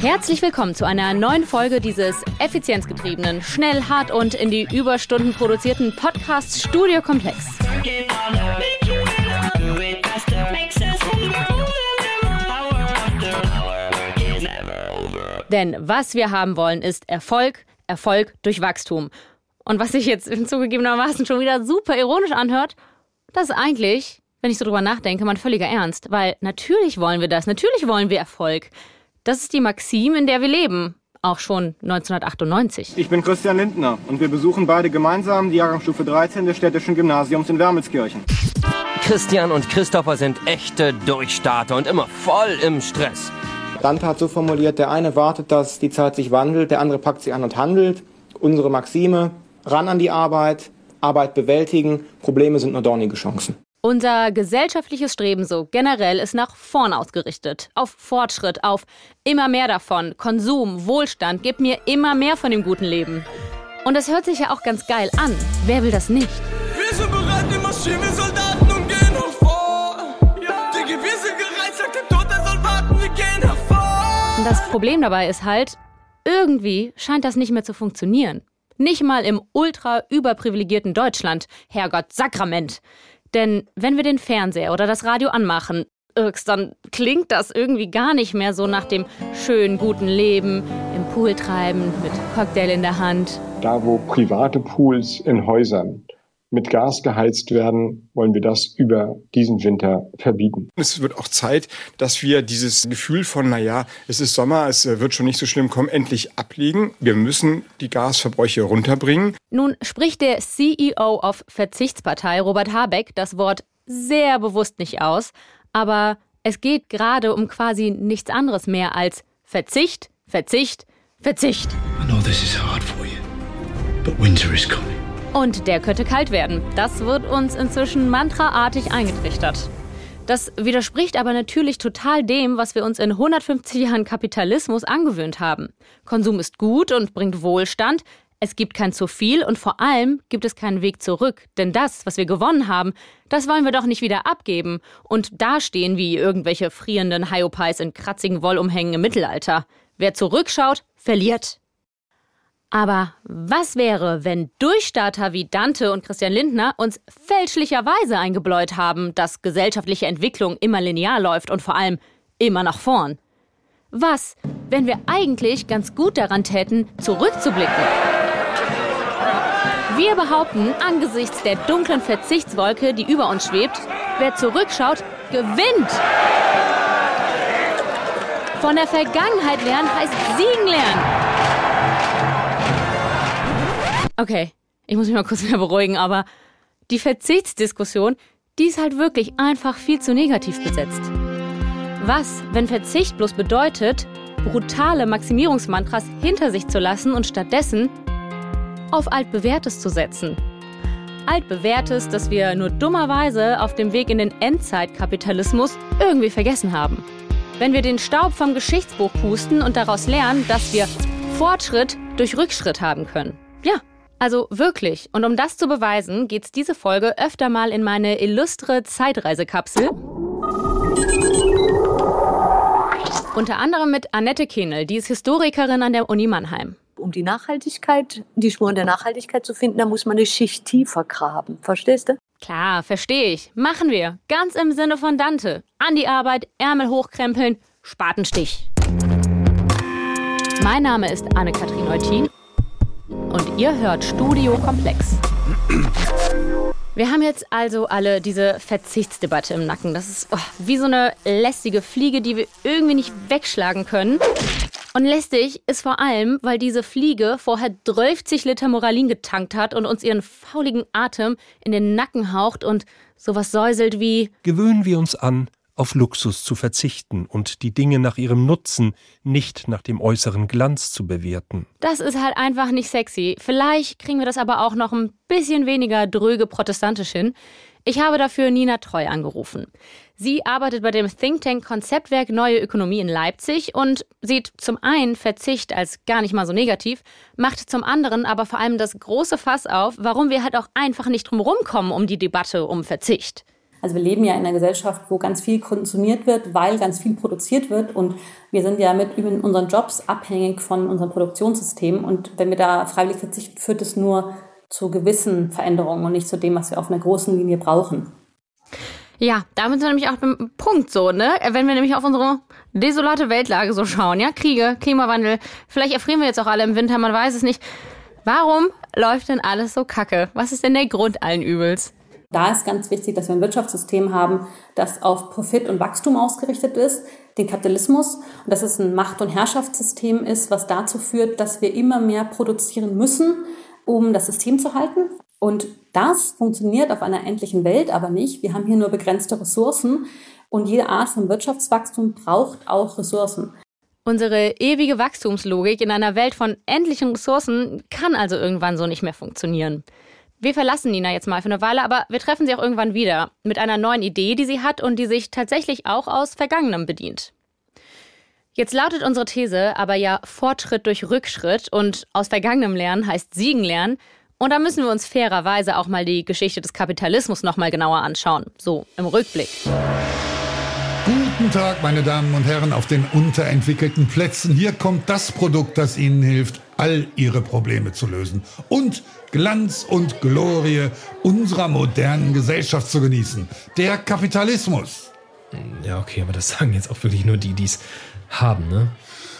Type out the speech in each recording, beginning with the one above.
Herzlich willkommen zu einer neuen Folge dieses effizienzgetriebenen, schnell, hart und in die Überstunden produzierten Podcasts Studio Komplex. Denn was wir haben wollen, ist Erfolg, Erfolg durch Wachstum. Und was sich jetzt zugegebenermaßen schon wieder super ironisch anhört, das ist eigentlich, wenn ich so drüber nachdenke, mein völliger Ernst. Weil natürlich wollen wir das, natürlich wollen wir Erfolg. Das ist die Maxim, in der wir leben. Auch schon 1998. Ich bin Christian Lindner und wir besuchen beide gemeinsam die Jahrgangsstufe 13 des städtischen Gymnasiums in Wermelskirchen. Christian und Christopher sind echte Durchstarter und immer voll im Stress. Dante hat so formuliert, der eine wartet, dass die Zeit sich wandelt, der andere packt sie an und handelt. Unsere Maxime, ran an die Arbeit, Arbeit bewältigen, Probleme sind nur dornige Chancen. Unser gesellschaftliches Streben so generell ist nach vorn ausgerichtet. Auf Fortschritt, auf immer mehr davon, Konsum, Wohlstand, gib mir immer mehr von dem guten Leben. Und das hört sich ja auch ganz geil an. Wer will das nicht? Wir sind bereit, wir marschieren, wir Soldaten und gehen hervor. Ja. Digga, wir sind gereizt, sagt der Tod, er soll warten, wir gehen hervor. Das Problem dabei ist halt, irgendwie scheint das nicht mehr zu funktionieren. Nicht mal im ultra überprivilegierten Deutschland. Herrgott, Sakrament. Denn wenn wir den Fernseher oder das Radio anmachen, dann klingt das irgendwie gar nicht mehr so nach dem schönen, guten Leben, im Pool treiben, mit Cocktail in der Hand. Da, wo private Pools in Häusern mit Gas geheizt werden, wollen wir das über diesen Winter verbieten. Es wird auch Zeit, dass wir dieses Gefühl von, naja, es ist Sommer, es äh, wird schon nicht so schlimm kommen, endlich ablegen. Wir müssen die Gasverbräuche runterbringen. Nun spricht der CEO of Verzichtspartei, Robert Habeck, das Wort sehr bewusst nicht aus, aber es geht gerade um quasi nichts anderes mehr als Verzicht, Verzicht, Verzicht. I know this is hard for you, but winter is coming. Und der könnte kalt werden. Das wird uns inzwischen mantraartig eingetrichtert. Das widerspricht aber natürlich total dem, was wir uns in 150 Jahren Kapitalismus angewöhnt haben. Konsum ist gut und bringt Wohlstand. Es gibt kein zu viel und vor allem gibt es keinen Weg zurück. Denn das, was wir gewonnen haben, das wollen wir doch nicht wieder abgeben und dastehen wie irgendwelche frierenden Hyopies in kratzigen Wollumhängen im Mittelalter. Wer zurückschaut, verliert. Aber was wäre, wenn Durchstarter wie Dante und Christian Lindner uns fälschlicherweise eingebläut haben, dass gesellschaftliche Entwicklung immer linear läuft und vor allem immer nach vorn? Was, wenn wir eigentlich ganz gut daran täten, zurückzublicken? Wir behaupten, angesichts der dunklen Verzichtswolke, die über uns schwebt, wer zurückschaut, gewinnt. Von der Vergangenheit lernen heißt siegen lernen. Okay, ich muss mich mal kurz wieder beruhigen, aber die Verzichtsdiskussion, die ist halt wirklich einfach viel zu negativ besetzt. Was, wenn Verzicht bloß bedeutet, brutale Maximierungsmantras hinter sich zu lassen und stattdessen auf altbewährtes zu setzen? Altbewährtes, das wir nur dummerweise auf dem Weg in den Endzeitkapitalismus irgendwie vergessen haben. Wenn wir den Staub vom Geschichtsbuch pusten und daraus lernen, dass wir Fortschritt durch Rückschritt haben können. Ja, also wirklich. Und um das zu beweisen, geht's diese Folge öfter mal in meine illustre Zeitreisekapsel. Unter anderem mit Annette Kehnel, die ist Historikerin an der Uni Mannheim. Um die Nachhaltigkeit, die Spuren der Nachhaltigkeit zu finden, da muss man eine Schicht tiefer graben. Verstehst du? Klar, verstehe ich. Machen wir. Ganz im Sinne von Dante. An die Arbeit, Ärmel hochkrempeln, Spatenstich. Mein Name ist Anne-Kathrin Eutin und ihr hört Studio Komplex. Wir haben jetzt also alle diese Verzichtsdebatte im Nacken. Das ist oh, wie so eine lästige Fliege, die wir irgendwie nicht wegschlagen können. Und lästig ist vor allem, weil diese Fliege vorher 30 Liter Moralin getankt hat und uns ihren fauligen Atem in den Nacken haucht und sowas säuselt wie Gewöhnen wir uns an, auf Luxus zu verzichten und die Dinge nach ihrem Nutzen, nicht nach dem äußeren Glanz zu bewerten. Das ist halt einfach nicht sexy. Vielleicht kriegen wir das aber auch noch ein bisschen weniger dröge protestantisch hin. Ich habe dafür Nina Treu angerufen. Sie arbeitet bei dem Think Tank Konzeptwerk Neue Ökonomie in Leipzig und sieht zum einen Verzicht als gar nicht mal so negativ, macht zum anderen aber vor allem das große Fass auf, warum wir halt auch einfach nicht drum rumkommen um die Debatte um Verzicht. Also wir leben ja in einer Gesellschaft, wo ganz viel konsumiert wird, weil ganz viel produziert wird und wir sind ja mit unseren Jobs abhängig von unserem Produktionssystem und wenn wir da freiwillig verzichten, führt es nur zu gewissen Veränderungen und nicht zu dem, was wir auf einer großen Linie brauchen. Ja, damit sind wir nämlich auch beim Punkt so, ne? Wenn wir nämlich auf unsere desolate Weltlage so schauen, ja? Kriege, Klimawandel, vielleicht erfrieren wir jetzt auch alle im Winter, man weiß es nicht. Warum läuft denn alles so kacke? Was ist denn der Grund allen Übels? Da ist ganz wichtig, dass wir ein Wirtschaftssystem haben, das auf Profit und Wachstum ausgerichtet ist, den Kapitalismus, und dass es ein Macht- und Herrschaftssystem ist, was dazu führt, dass wir immer mehr produzieren müssen, um das System zu halten. Und das funktioniert auf einer endlichen Welt aber nicht. Wir haben hier nur begrenzte Ressourcen und jede Art von Wirtschaftswachstum braucht auch Ressourcen. Unsere ewige Wachstumslogik in einer Welt von endlichen Ressourcen kann also irgendwann so nicht mehr funktionieren. Wir verlassen Nina jetzt mal für eine Weile, aber wir treffen sie auch irgendwann wieder mit einer neuen Idee, die sie hat und die sich tatsächlich auch aus Vergangenem bedient. Jetzt lautet unsere These aber ja Fortschritt durch Rückschritt und aus Vergangenem lernen heißt Siegen lernen. Und da müssen wir uns fairerweise auch mal die Geschichte des Kapitalismus noch mal genauer anschauen, so im Rückblick. Guten Tag, meine Damen und Herren, auf den unterentwickelten Plätzen. Hier kommt das Produkt, das Ihnen hilft, all Ihre Probleme zu lösen und Glanz und Glorie unserer modernen Gesellschaft zu genießen. Der Kapitalismus. Ja, okay, aber das sagen jetzt auch wirklich nur die, die es haben, ne?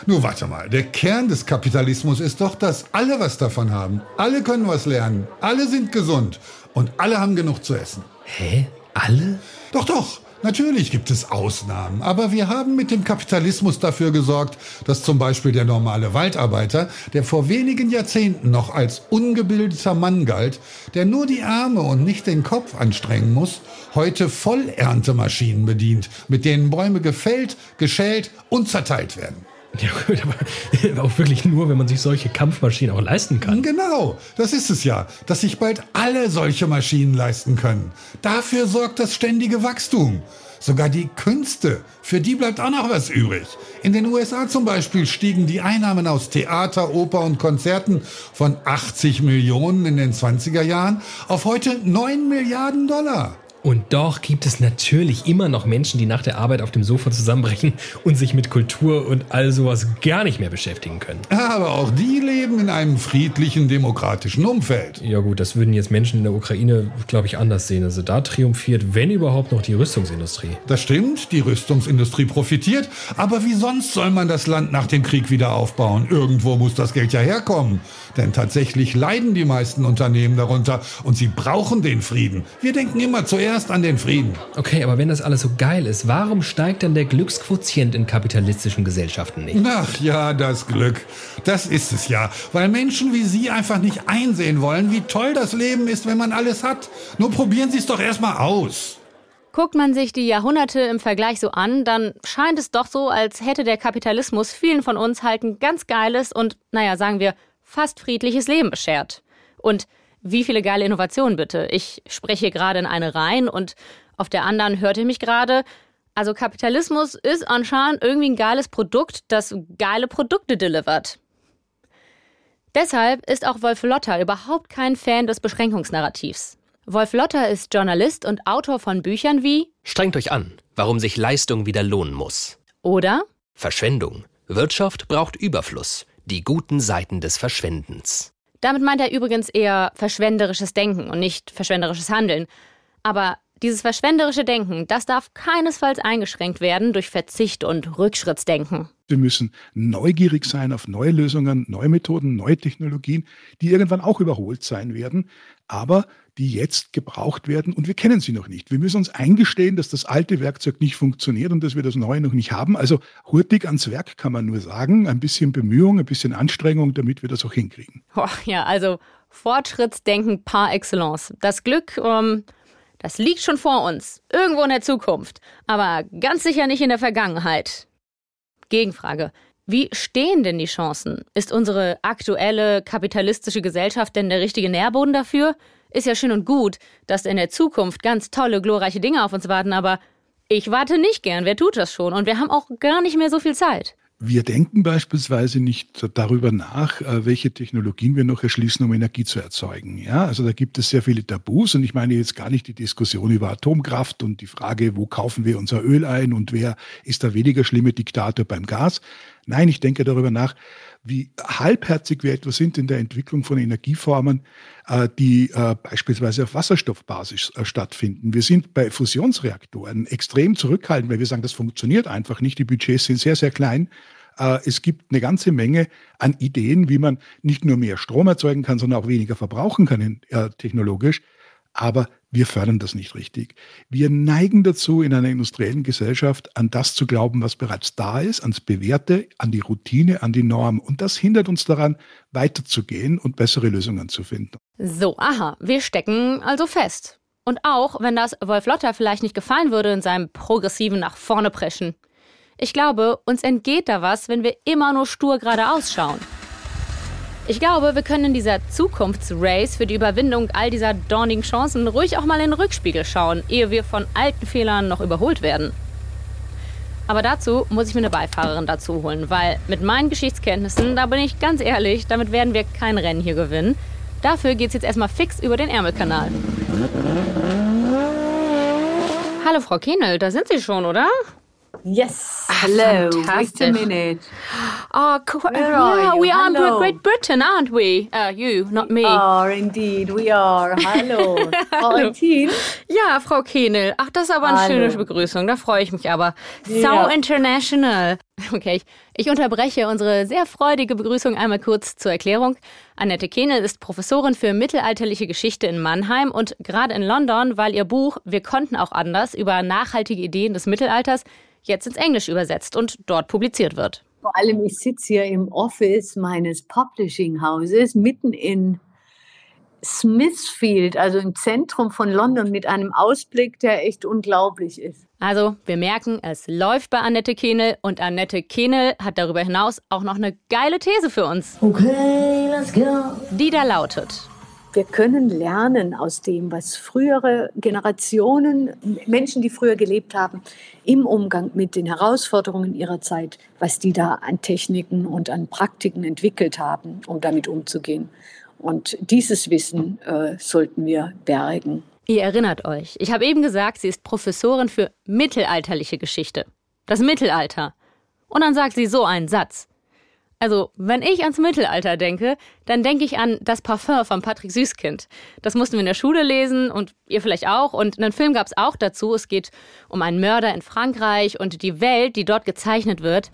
Nur warte mal, der Kern des Kapitalismus ist doch, dass alle was davon haben. Alle können was lernen, alle sind gesund und alle haben genug zu essen. Hä? Alle? Doch, doch. Natürlich gibt es Ausnahmen, aber wir haben mit dem Kapitalismus dafür gesorgt, dass zum Beispiel der normale Waldarbeiter, der vor wenigen Jahrzehnten noch als ungebildeter Mann galt, der nur die Arme und nicht den Kopf anstrengen muss, heute Vollerntemaschinen bedient, mit denen Bäume gefällt, geschält und zerteilt werden. Ja gut, aber auch wirklich nur, wenn man sich solche Kampfmaschinen auch leisten kann. Genau, das ist es ja, dass sich bald alle solche Maschinen leisten können. Dafür sorgt das ständige Wachstum. Sogar die Künste, für die bleibt auch noch was übrig. In den USA zum Beispiel stiegen die Einnahmen aus Theater, Oper und Konzerten von 80 Millionen in den 20er Jahren auf heute 9 Milliarden Dollar. Und doch gibt es natürlich immer noch Menschen, die nach der Arbeit auf dem Sofa zusammenbrechen und sich mit Kultur und all sowas gar nicht mehr beschäftigen können. Aber auch die leben in einem friedlichen, demokratischen Umfeld. Ja gut, das würden jetzt Menschen in der Ukraine, glaube ich, anders sehen. Also da triumphiert, wenn überhaupt, noch die Rüstungsindustrie. Das stimmt, die Rüstungsindustrie profitiert. Aber wie sonst soll man das Land nach dem Krieg wieder aufbauen? Irgendwo muss das Geld ja herkommen. Denn tatsächlich leiden die meisten Unternehmen darunter und sie brauchen den Frieden. Wir denken immer zuerst an den Frieden. Okay, aber wenn das alles so geil ist, warum steigt dann der Glücksquotient in kapitalistischen Gesellschaften nicht? Ach ja, das Glück. Das ist es ja. Weil Menschen wie Sie einfach nicht einsehen wollen, wie toll das Leben ist, wenn man alles hat. Nur probieren Sie es doch erstmal aus. Guckt man sich die Jahrhunderte im Vergleich so an, dann scheint es doch so, als hätte der Kapitalismus vielen von uns halt ein ganz geiles und, naja, sagen wir, fast friedliches Leben beschert. Und wie viele geile Innovationen bitte. Ich spreche gerade in eine rein und auf der anderen hört ihr mich gerade. Also Kapitalismus ist anscheinend irgendwie ein geiles Produkt, das geile Produkte delivert. Deshalb ist auch Wolf Lotter überhaupt kein Fan des Beschränkungsnarrativs. Wolf Lotter ist Journalist und Autor von Büchern wie Strengt euch an, warum sich Leistung wieder lohnen muss. Oder Verschwendung. Wirtschaft braucht Überfluss die guten Seiten des Verschwendens. Damit meint er übrigens eher verschwenderisches Denken und nicht verschwenderisches Handeln. Aber dieses verschwenderische Denken, das darf keinesfalls eingeschränkt werden durch Verzicht und Rückschrittsdenken. Wir müssen neugierig sein auf neue Lösungen, neue Methoden, neue Technologien, die irgendwann auch überholt sein werden, aber die jetzt gebraucht werden und wir kennen sie noch nicht. Wir müssen uns eingestehen, dass das alte Werkzeug nicht funktioniert und dass wir das neue noch nicht haben. Also hurtig ans Werk kann man nur sagen, ein bisschen Bemühung, ein bisschen Anstrengung, damit wir das auch hinkriegen. Oh, ja, also Fortschrittsdenken par excellence. Das Glück, ähm, das liegt schon vor uns, irgendwo in der Zukunft, aber ganz sicher nicht in der Vergangenheit. Gegenfrage. Wie stehen denn die Chancen? Ist unsere aktuelle kapitalistische Gesellschaft denn der richtige Nährboden dafür? Ist ja schön und gut, dass in der Zukunft ganz tolle, glorreiche Dinge auf uns warten, aber ich warte nicht gern. Wer tut das schon? Und wir haben auch gar nicht mehr so viel Zeit. Wir denken beispielsweise nicht darüber nach, äh, welche Technologien wir noch erschließen, um Energie zu erzeugen. Ja, also da gibt es sehr viele Tabus und ich meine jetzt gar nicht die Diskussion über Atomkraft und die Frage, wo kaufen wir unser Öl ein und wer ist der weniger schlimme Diktator beim Gas. Nein, ich denke darüber nach, wie halbherzig wir etwa sind in der Entwicklung von Energieformen, äh, die äh, beispielsweise auf Wasserstoffbasis äh, stattfinden. Wir sind bei Fusionsreaktoren extrem zurückhaltend, weil wir sagen, das funktioniert einfach nicht. Die Budgets sind sehr, sehr klein. Es gibt eine ganze Menge an Ideen, wie man nicht nur mehr Strom erzeugen kann, sondern auch weniger verbrauchen kann technologisch. Aber wir fördern das nicht richtig. Wir neigen dazu, in einer industriellen Gesellschaft an das zu glauben, was bereits da ist, ans Bewährte, an die Routine, an die Norm. Und das hindert uns daran, weiterzugehen und bessere Lösungen zu finden. So, aha, wir stecken also fest. Und auch, wenn das Wolf Lotter vielleicht nicht gefallen würde in seinem progressiven nach vorne preschen. Ich glaube, uns entgeht da was, wenn wir immer nur stur geradeaus schauen. Ich glaube, wir können in dieser Zukunftsrace für die Überwindung all dieser dornigen Chancen ruhig auch mal in den Rückspiegel schauen, ehe wir von alten Fehlern noch überholt werden. Aber dazu muss ich mir eine Beifahrerin dazu holen, weil mit meinen Geschichtskenntnissen, da bin ich ganz ehrlich, damit werden wir kein Rennen hier gewinnen. Dafür geht's jetzt erstmal fix über den Ärmelkanal. Hallo Frau Kienel, da sind Sie schon, oder? Yes. Hello. Fantastic. Wait a minute. Oh, cool. Where yeah, are you? we are in Hello. Great Britain, aren't we? Uh, you, not me. We are indeed. We are. Hallo. Valentin. Ja, Frau Kehnel. Ach, das ist aber eine Hallo. schöne Begrüßung. Da freue ich mich aber. So Ja. international. Okay, ich, ich unterbreche unsere sehr freudige Begrüßung einmal kurz zur Erklärung. Annette Kehnel ist Professorin für mittelalterliche Geschichte in Mannheim und gerade in London, weil ihr Buch Wir konnten auch anders über nachhaltige Ideen des Mittelalters jetzt ins Englische übersetzt und dort publiziert wird. Vor allem, ich sitze hier im Office meines Publishing Houses mitten in Smithfield, also im Zentrum von London, mit einem Ausblick, der echt unglaublich ist. Also, wir merken, es läuft bei Annette Kehnel und Annette Kehnel hat darüber hinaus auch noch eine geile These für uns. Okay, let's go. Die da lautet. Wir können lernen aus dem, was frühere Generationen, Menschen, die früher gelebt haben, im Umgang mit den Herausforderungen ihrer Zeit, was die da an Techniken und an Praktiken entwickelt haben, um damit umzugehen. Und dieses Wissen äh, sollten wir bergen. Ihr erinnert euch, ich habe eben gesagt, sie ist Professorin für mittelalterliche Geschichte. Das Mittelalter. Und dann sagt sie so einen Satz. Also, wenn ich ans Mittelalter denke, dann denke ich an das Parfum von Patrick Süßkind. Das mussten wir in der Schule lesen und ihr vielleicht auch. Und einen Film gab es auch dazu. Es geht um einen Mörder in Frankreich und die Welt, die dort gezeichnet wird,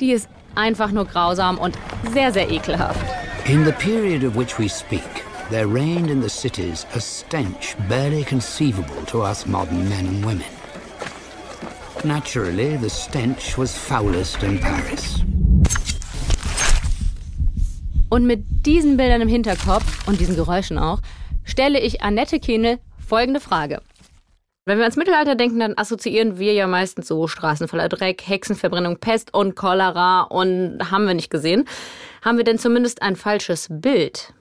die ist einfach nur grausam und sehr, sehr ekelhaft. In the period of which we speak, there reigned in the cities a stench barely conceivable to us modern men and women. Naturally, the stench was foulest in Paris. Und mit diesen Bildern im Hinterkopf und diesen Geräuschen auch, stelle ich Annette Kehnel folgende Frage. Wenn wir ans Mittelalter denken, dann assoziieren wir ja meistens so Straßen voller Dreck, Hexenverbrennung, Pest und Cholera und haben wir nicht gesehen. Haben wir denn zumindest ein falsches Bild?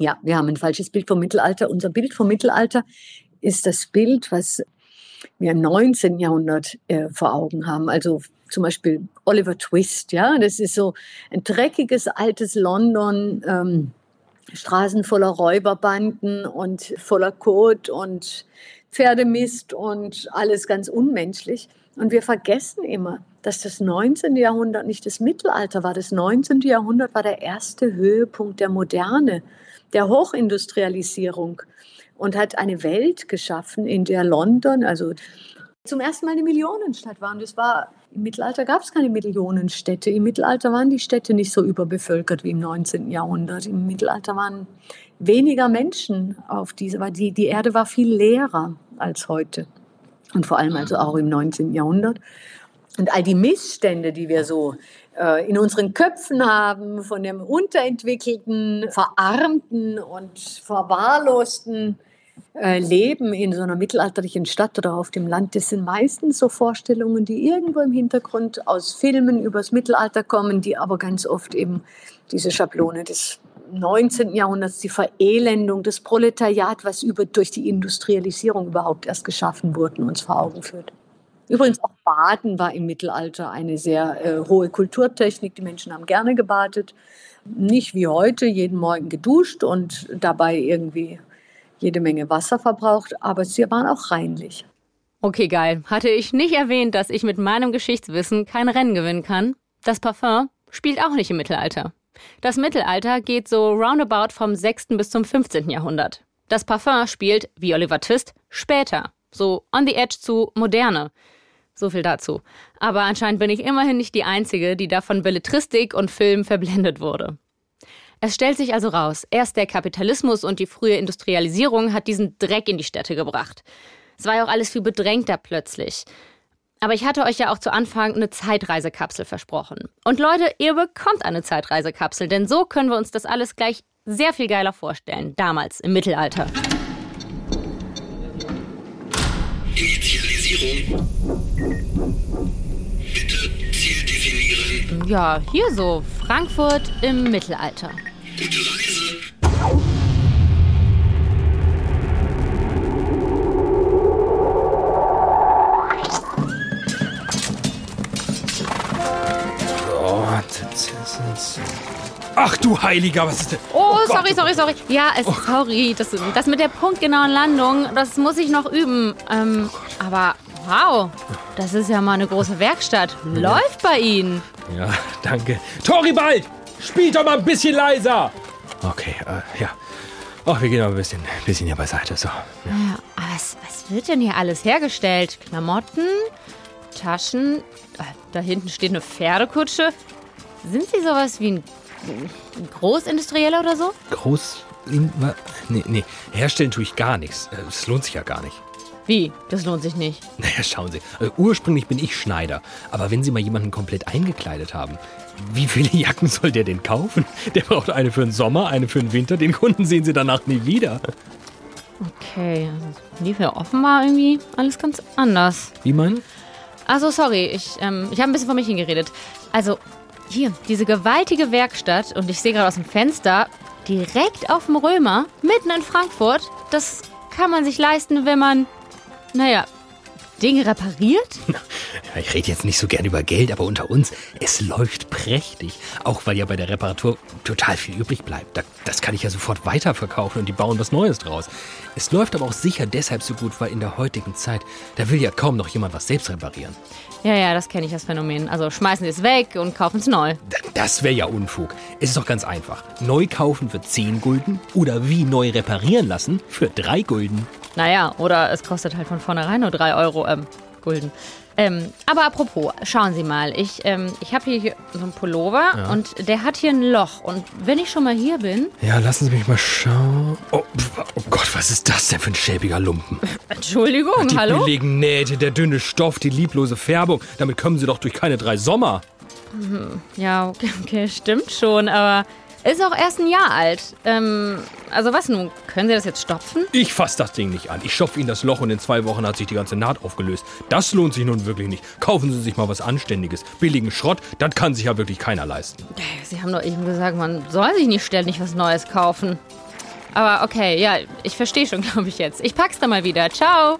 Ja, wir haben ein falsches Bild vom Mittelalter. Unser Bild vom Mittelalter ist das Bild, was wir im 19. Jahrhundert äh, vor Augen haben. Also zum Beispiel Oliver Twist, ja, das ist so ein dreckiges altes London, ähm, Straßen voller Räuberbanden und voller Kot und Pferdemist und alles ganz unmenschlich. Und wir vergessen immer, dass das 19. Jahrhundert nicht das Mittelalter war. Das 19. Jahrhundert war der erste Höhepunkt der Moderne, der Hochindustrialisierung und hat eine Welt geschaffen, in der London, also zum ersten Mal eine Millionenstadt war. Und es war, im Mittelalter gab es keine Millionenstädte. Im Mittelalter waren die Städte nicht so überbevölkert wie im 19. Jahrhundert. Im Mittelalter waren weniger Menschen auf diese, weil die, die Erde war viel leerer als heute. Und vor allem also auch im 19. Jahrhundert. Und all die Missstände, die wir so äh, in unseren Köpfen haben, von dem unterentwickelten, verarmten und verwahrlosten äh, Leben in so einer mittelalterlichen Stadt oder auf dem Land, das sind meistens so Vorstellungen, die irgendwo im Hintergrund aus Filmen übers Mittelalter kommen, die aber ganz oft eben diese Schablone des 19. Jahrhunderts, die Verelendung, das Proletariat, was über, durch die Industrialisierung überhaupt erst geschaffen wurde, uns vor Augen führt. Übrigens auch Baden war im Mittelalter eine sehr äh, hohe Kulturtechnik. Die Menschen haben gerne gebadet. Nicht wie heute, jeden Morgen geduscht und dabei irgendwie jede Menge Wasser verbraucht, aber sie waren auch reinlich. Okay, geil. Hatte ich nicht erwähnt, dass ich mit meinem Geschichtswissen kein Rennen gewinnen kann? Das Parfum spielt auch nicht im Mittelalter. Das Mittelalter geht so roundabout vom 6. bis zum 15. Jahrhundert. Das Parfum spielt, wie Oliver Twist, später. So on the edge zu Moderne. So viel dazu. Aber anscheinend bin ich immerhin nicht die Einzige, die da von Belletristik und Film verblendet wurde. Es stellt sich also raus, erst der Kapitalismus und die frühe Industrialisierung hat diesen Dreck in die Städte gebracht. Es war ja auch alles viel bedrängter plötzlich. Aber ich hatte euch ja auch zu Anfang eine Zeitreisekapsel versprochen. Und Leute, ihr bekommt eine Zeitreisekapsel, denn so können wir uns das alles gleich sehr viel geiler vorstellen, damals im Mittelalter. Initialisierung. Bitte Ziel definieren. Ja, hier so, Frankfurt im Mittelalter. Gute Reise. Ach du Heiliger, was ist denn? Oh, Gott, sorry, sorry, sorry. Ja, es, sorry. Das, das mit der punktgenauen Landung, das muss ich noch üben. Ähm, aber wow, das ist ja mal eine große Werkstatt. Läuft bei Ihnen. Ja, danke. Toribald, spielt doch mal ein bisschen leiser. Okay, äh, ja. Ach, wir gehen mal ein bisschen, bisschen hier beiseite. So. Ja, aber was, was wird denn hier alles hergestellt? Klamotten, Taschen, äh, da hinten steht eine Pferdekutsche. Sind Sie sowas wie ein, ein Großindustrieller oder so? Groß. Nee, nee, herstellen tue ich gar nichts. Äh, Es lohnt sich ja gar nicht. Wie? Das lohnt sich nicht. Naja, schauen Sie. Also ursprünglich bin ich Schneider. Aber wenn Sie mal jemanden komplett eingekleidet haben, wie viele Jacken soll der denn kaufen? Der braucht eine für den Sommer, eine für den Winter. Den Kunden sehen Sie danach nie wieder. Okay, also lief ja offenbar irgendwie alles ganz anders. Wie meinen? Also sorry, ich, ähm, ich habe ein bisschen vor mich hingeredet. Also hier, diese gewaltige Werkstatt und ich sehe gerade aus dem Fenster, direkt auf dem Römer, mitten in Frankfurt, das kann man sich leisten, wenn man, naja, Dinge repariert? Ich rede jetzt nicht so gern über Geld, aber unter uns, es läuft prächtig. Auch weil ja bei der Reparatur total viel übrig bleibt. Da- Das kann ich ja sofort weiterverkaufen und die bauen was Neues draus. Es läuft aber auch sicher deshalb so gut, weil in der heutigen Zeit, da will ja kaum noch jemand was selbst reparieren. Ja, ja, das kenne ich, das Phänomen. Also schmeißen Sie es weg und kaufen es neu. Das wäre ja Unfug. Es ist doch ganz einfach. Neu kaufen für 10 Gulden oder wie neu reparieren lassen für 3 Gulden. Naja, oder es kostet halt von vornherein nur 3 Euro, ähm, Gulden. Ähm, aber apropos, schauen Sie mal, ich, ähm, ich habe hier so einen Pullover Ja. und der hat hier ein Loch. Und wenn ich schon mal hier bin, Ja, lassen Sie mich mal schauen. Oh, oh Gott, was ist das denn für ein schäbiger Lumpen? Entschuldigung, Die hallo? billigen Nähte, der dünne Stoff, die lieblose Färbung. Damit kommen Sie doch durch keine drei Sommer. Hm, Ja, okay, okay, stimmt schon, aber ist auch erst ein Jahr alt. Ähm, also was nun? Können Sie das jetzt stopfen? Ich fass das Ding nicht an. Ich schopfe Ihnen das Loch und in zwei Wochen hat sich die ganze Naht aufgelöst. Das lohnt sich nun wirklich nicht. Kaufen Sie sich mal was Anständiges. Billigen Schrott, das kann sich ja wirklich keiner leisten. Sie haben doch eben gesagt, man soll sich nicht ständig was Neues kaufen. Aber okay, ja, ich verstehe schon, glaube ich jetzt. Ich pack's dann mal wieder. Ciao.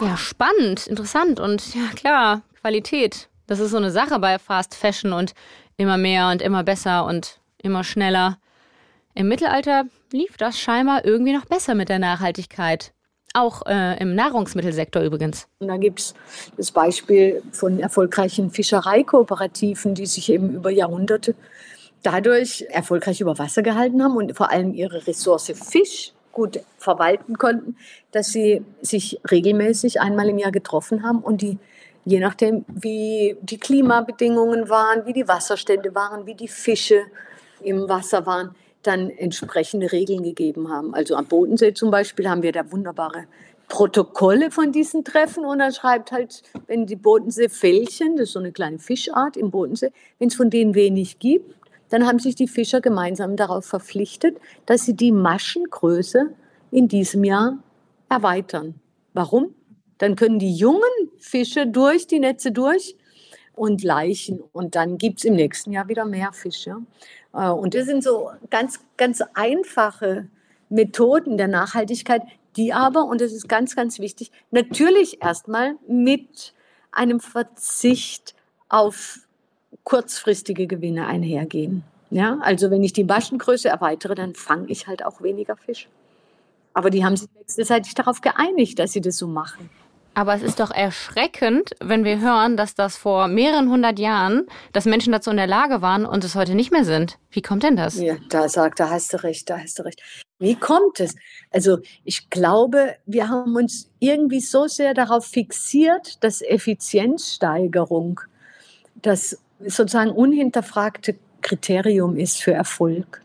Ja, spannend, interessant und ja, klar, Qualität. Das ist so eine Sache bei Fast Fashion und immer mehr und immer besser und immer schneller. Im Mittelalter lief das scheinbar irgendwie noch besser mit der Nachhaltigkeit. Auch äh, im Nahrungsmittelsektor übrigens. Und da gibt es das Beispiel von erfolgreichen Fischereikooperativen, die sich eben über Jahrhunderte dadurch erfolgreich über Wasser gehalten haben und vor allem ihre Ressource Fisch gut verwalten konnten, dass sie sich regelmäßig einmal im Jahr getroffen haben und die, je nachdem, wie die Klimabedingungen waren, wie die Wasserstände waren, wie die Fische im Wasser waren, dann entsprechende Regeln gegeben haben. Also am Bodensee zum Beispiel haben wir da wunderbare Protokolle von diesen Treffen und dann schreibt halt, wenn die Bodenseefällchen, das ist so eine kleine Fischart im Bodensee, wenn es von denen wenig gibt, dann haben sich die Fischer gemeinsam darauf verpflichtet, dass sie die Maschengröße in diesem Jahr erweitern. Warum? Dann können die jungen Fische durch die Netze durch und Leichen und dann gibt es im nächsten Jahr wieder mehr Fische. Äh, Und das sind so ganz, ganz einfache Methoden der Nachhaltigkeit, die aber, und das ist ganz, ganz wichtig, natürlich erstmal mit einem Verzicht auf kurzfristige Gewinne einhergehen. Ja, also wenn ich die Maschengröße erweitere, dann fange ich halt auch weniger Fisch. Aber die haben sich wechselseitig darauf geeinigt, dass sie das so machen. Aber es ist doch erschreckend, wenn wir hören, dass das vor mehreren hundert Jahren, dass Menschen dazu in der Lage waren und es heute nicht mehr sind. Wie kommt denn das? Ja, da sagt, da hast du recht, da hast du recht. Wie kommt es? Also ich glaube, wir haben uns irgendwie so sehr darauf fixiert, dass Effizienzsteigerung das sozusagen unhinterfragte Kriterium ist für Erfolg.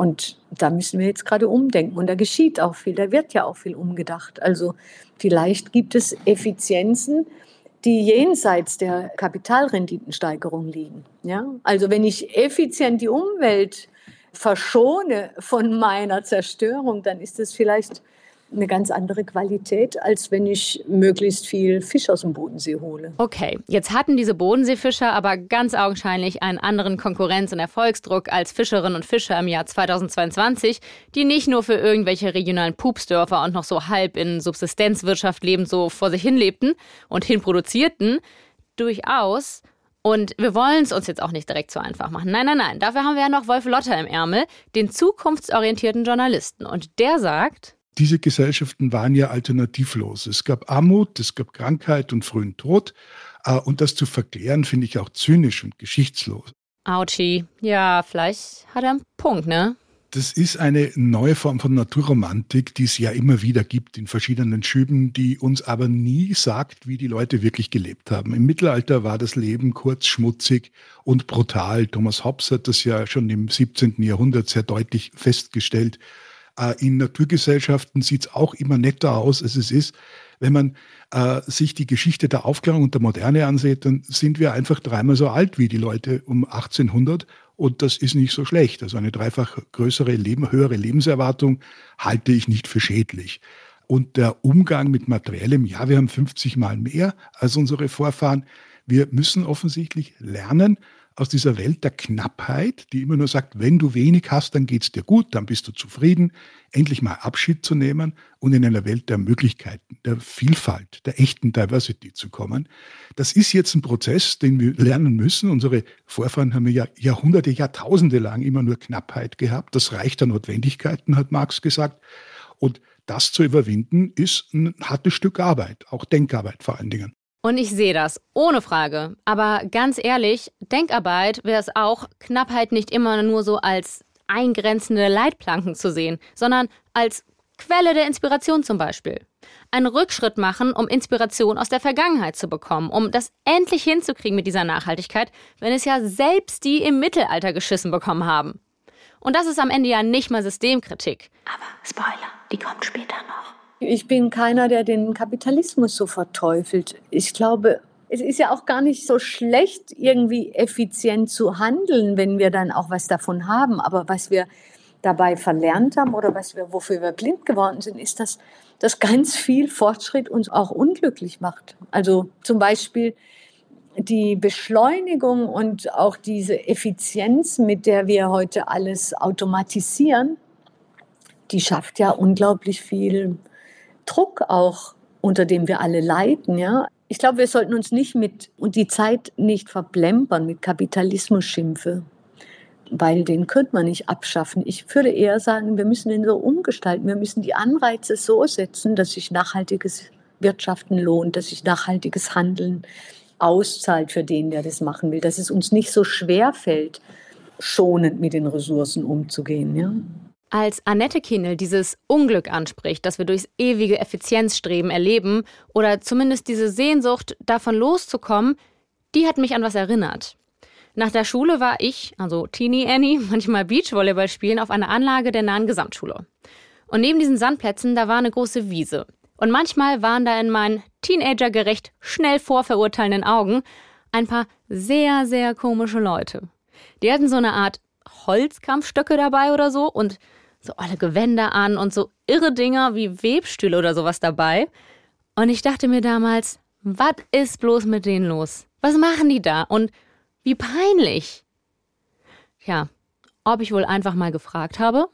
Und da müssen wir jetzt gerade umdenken. Und da geschieht auch viel, da wird ja auch viel umgedacht. Also vielleicht gibt es Effizienzen, die jenseits der Kapitalrenditensteigerung liegen. Ja? Also wenn ich effizient die Umwelt verschone von meiner Zerstörung, dann ist es vielleicht eine ganz andere Qualität, als wenn ich möglichst viel Fisch aus dem Bodensee hole. Okay, jetzt hatten diese Bodenseefischer aber ganz augenscheinlich einen anderen Konkurrenz- und Erfolgsdruck als Fischerinnen und Fischer im Jahr 2022, die nicht nur für irgendwelche regionalen Pupsdörfer und noch so halb in Subsistenzwirtschaft lebend so vor sich hin lebten und hinproduzierten, durchaus und wir wollen es uns jetzt auch nicht direkt so einfach machen. Nein, nein, nein. Dafür haben wir ja noch Wolf Lotter im Ärmel, den zukunftsorientierten Journalisten. Und der sagt, diese Gesellschaften waren ja alternativlos. Es gab Armut, es gab Krankheit und frühen Tod. Äh, und das zu verklären, finde ich auch zynisch und geschichtslos. Autschi, ja, vielleicht hat er einen Punkt, ne? Das ist eine neue Form von Naturromantik, die es ja immer wieder gibt in verschiedenen Schüben, die uns aber nie sagt, wie die Leute wirklich gelebt haben. Im Mittelalter war das Leben kurz, schmutzig und brutal. Thomas Hobbes hat das ja schon im 17. Jahrhundert sehr deutlich festgestellt. Äh, in Naturgesellschaften sieht es auch immer netter aus, als es ist. Wenn man äh, sich die Geschichte der Aufklärung und der Moderne ansieht, dann sind wir einfach dreimal so alt wie die Leute um 1800 und das ist nicht so schlecht. Also eine dreifach größere, Leben, höhere Lebenserwartung halte ich nicht für schädlich. Und der Umgang mit Materiellem, ja, wir haben 50 Mal mehr als unsere Vorfahren. Wir müssen offensichtlich lernen, aus dieser Welt der Knappheit, die immer nur sagt, wenn du wenig hast, dann geht es dir gut, dann bist du zufrieden, endlich mal Abschied zu nehmen und in einer Welt der Möglichkeiten, der Vielfalt, der echten Diversity zu kommen. Das ist jetzt ein Prozess, den wir lernen müssen. Unsere Vorfahren haben ja Jahrhunderte, Jahrtausende lang immer nur Knappheit gehabt. Das Reich der Notwendigkeiten, hat Marx gesagt. Und das zu überwinden, ist ein hartes Stück Arbeit, auch Denkarbeit vor allen Dingen. Und ich sehe das, ohne Frage. Aber ganz ehrlich, Denkarbeit wäre es auch, Knappheit nicht immer nur so als eingrenzende Leitplanken zu sehen, sondern als Quelle der Inspiration zum Beispiel. Einen Rückschritt machen, um Inspiration aus der Vergangenheit zu bekommen, um das endlich hinzukriegen mit dieser Nachhaltigkeit, wenn es ja selbst die im Mittelalter geschissen bekommen haben. Und das ist am Ende ja nicht mal Systemkritik. Aber Spoiler, die kommt später noch. Ich bin keiner, der den Kapitalismus so verteufelt. Ich glaube, es ist ja auch gar nicht so schlecht, irgendwie effizient zu handeln, wenn wir dann auch was davon haben. Aber was wir dabei verlernt haben oder was wir, wofür wir blind geworden sind, ist, dass, dass ganz viel Fortschritt uns auch unglücklich macht. Also zum Beispiel die Beschleunigung und auch diese Effizienz, mit der wir heute alles automatisieren, die schafft ja unglaublich viel Druck auch, unter dem wir alle leiden, ja. Ich glaube, wir sollten uns nicht mit und die Zeit nicht verplempern mit Kapitalismus-Schimpfe, weil den könnte man nicht abschaffen. Ich würde eher sagen, wir müssen den so umgestalten. Wir müssen die Anreize so setzen, dass sich nachhaltiges Wirtschaften lohnt, dass sich nachhaltiges Handeln auszahlt für den, der das machen will, dass es uns nicht so schwer fällt, schonend mit den Ressourcen umzugehen. Ja? Als Annette Kienel dieses Unglück anspricht, das wir durchs ewige Effizienzstreben erleben, oder zumindest diese Sehnsucht, davon loszukommen, die hat mich an was erinnert. Nach der Schule war ich, also Teenie Annie, manchmal Beachvolleyball spielen auf einer Anlage der nahen Gesamtschule. Und neben diesen Sandplätzen, da war eine große Wiese. Und manchmal waren da in meinen teenagergerecht schnell vorverurteilenden Augen ein paar sehr, sehr komische Leute. Die hatten so eine Art Holzkampfstöcke dabei oder so und so alle Gewänder an und so irre Dinger wie Webstühle oder sowas dabei. Und ich dachte mir damals, was ist bloß mit denen los? Was machen die da? Und wie peinlich. Ja, ob ich wohl einfach mal gefragt habe?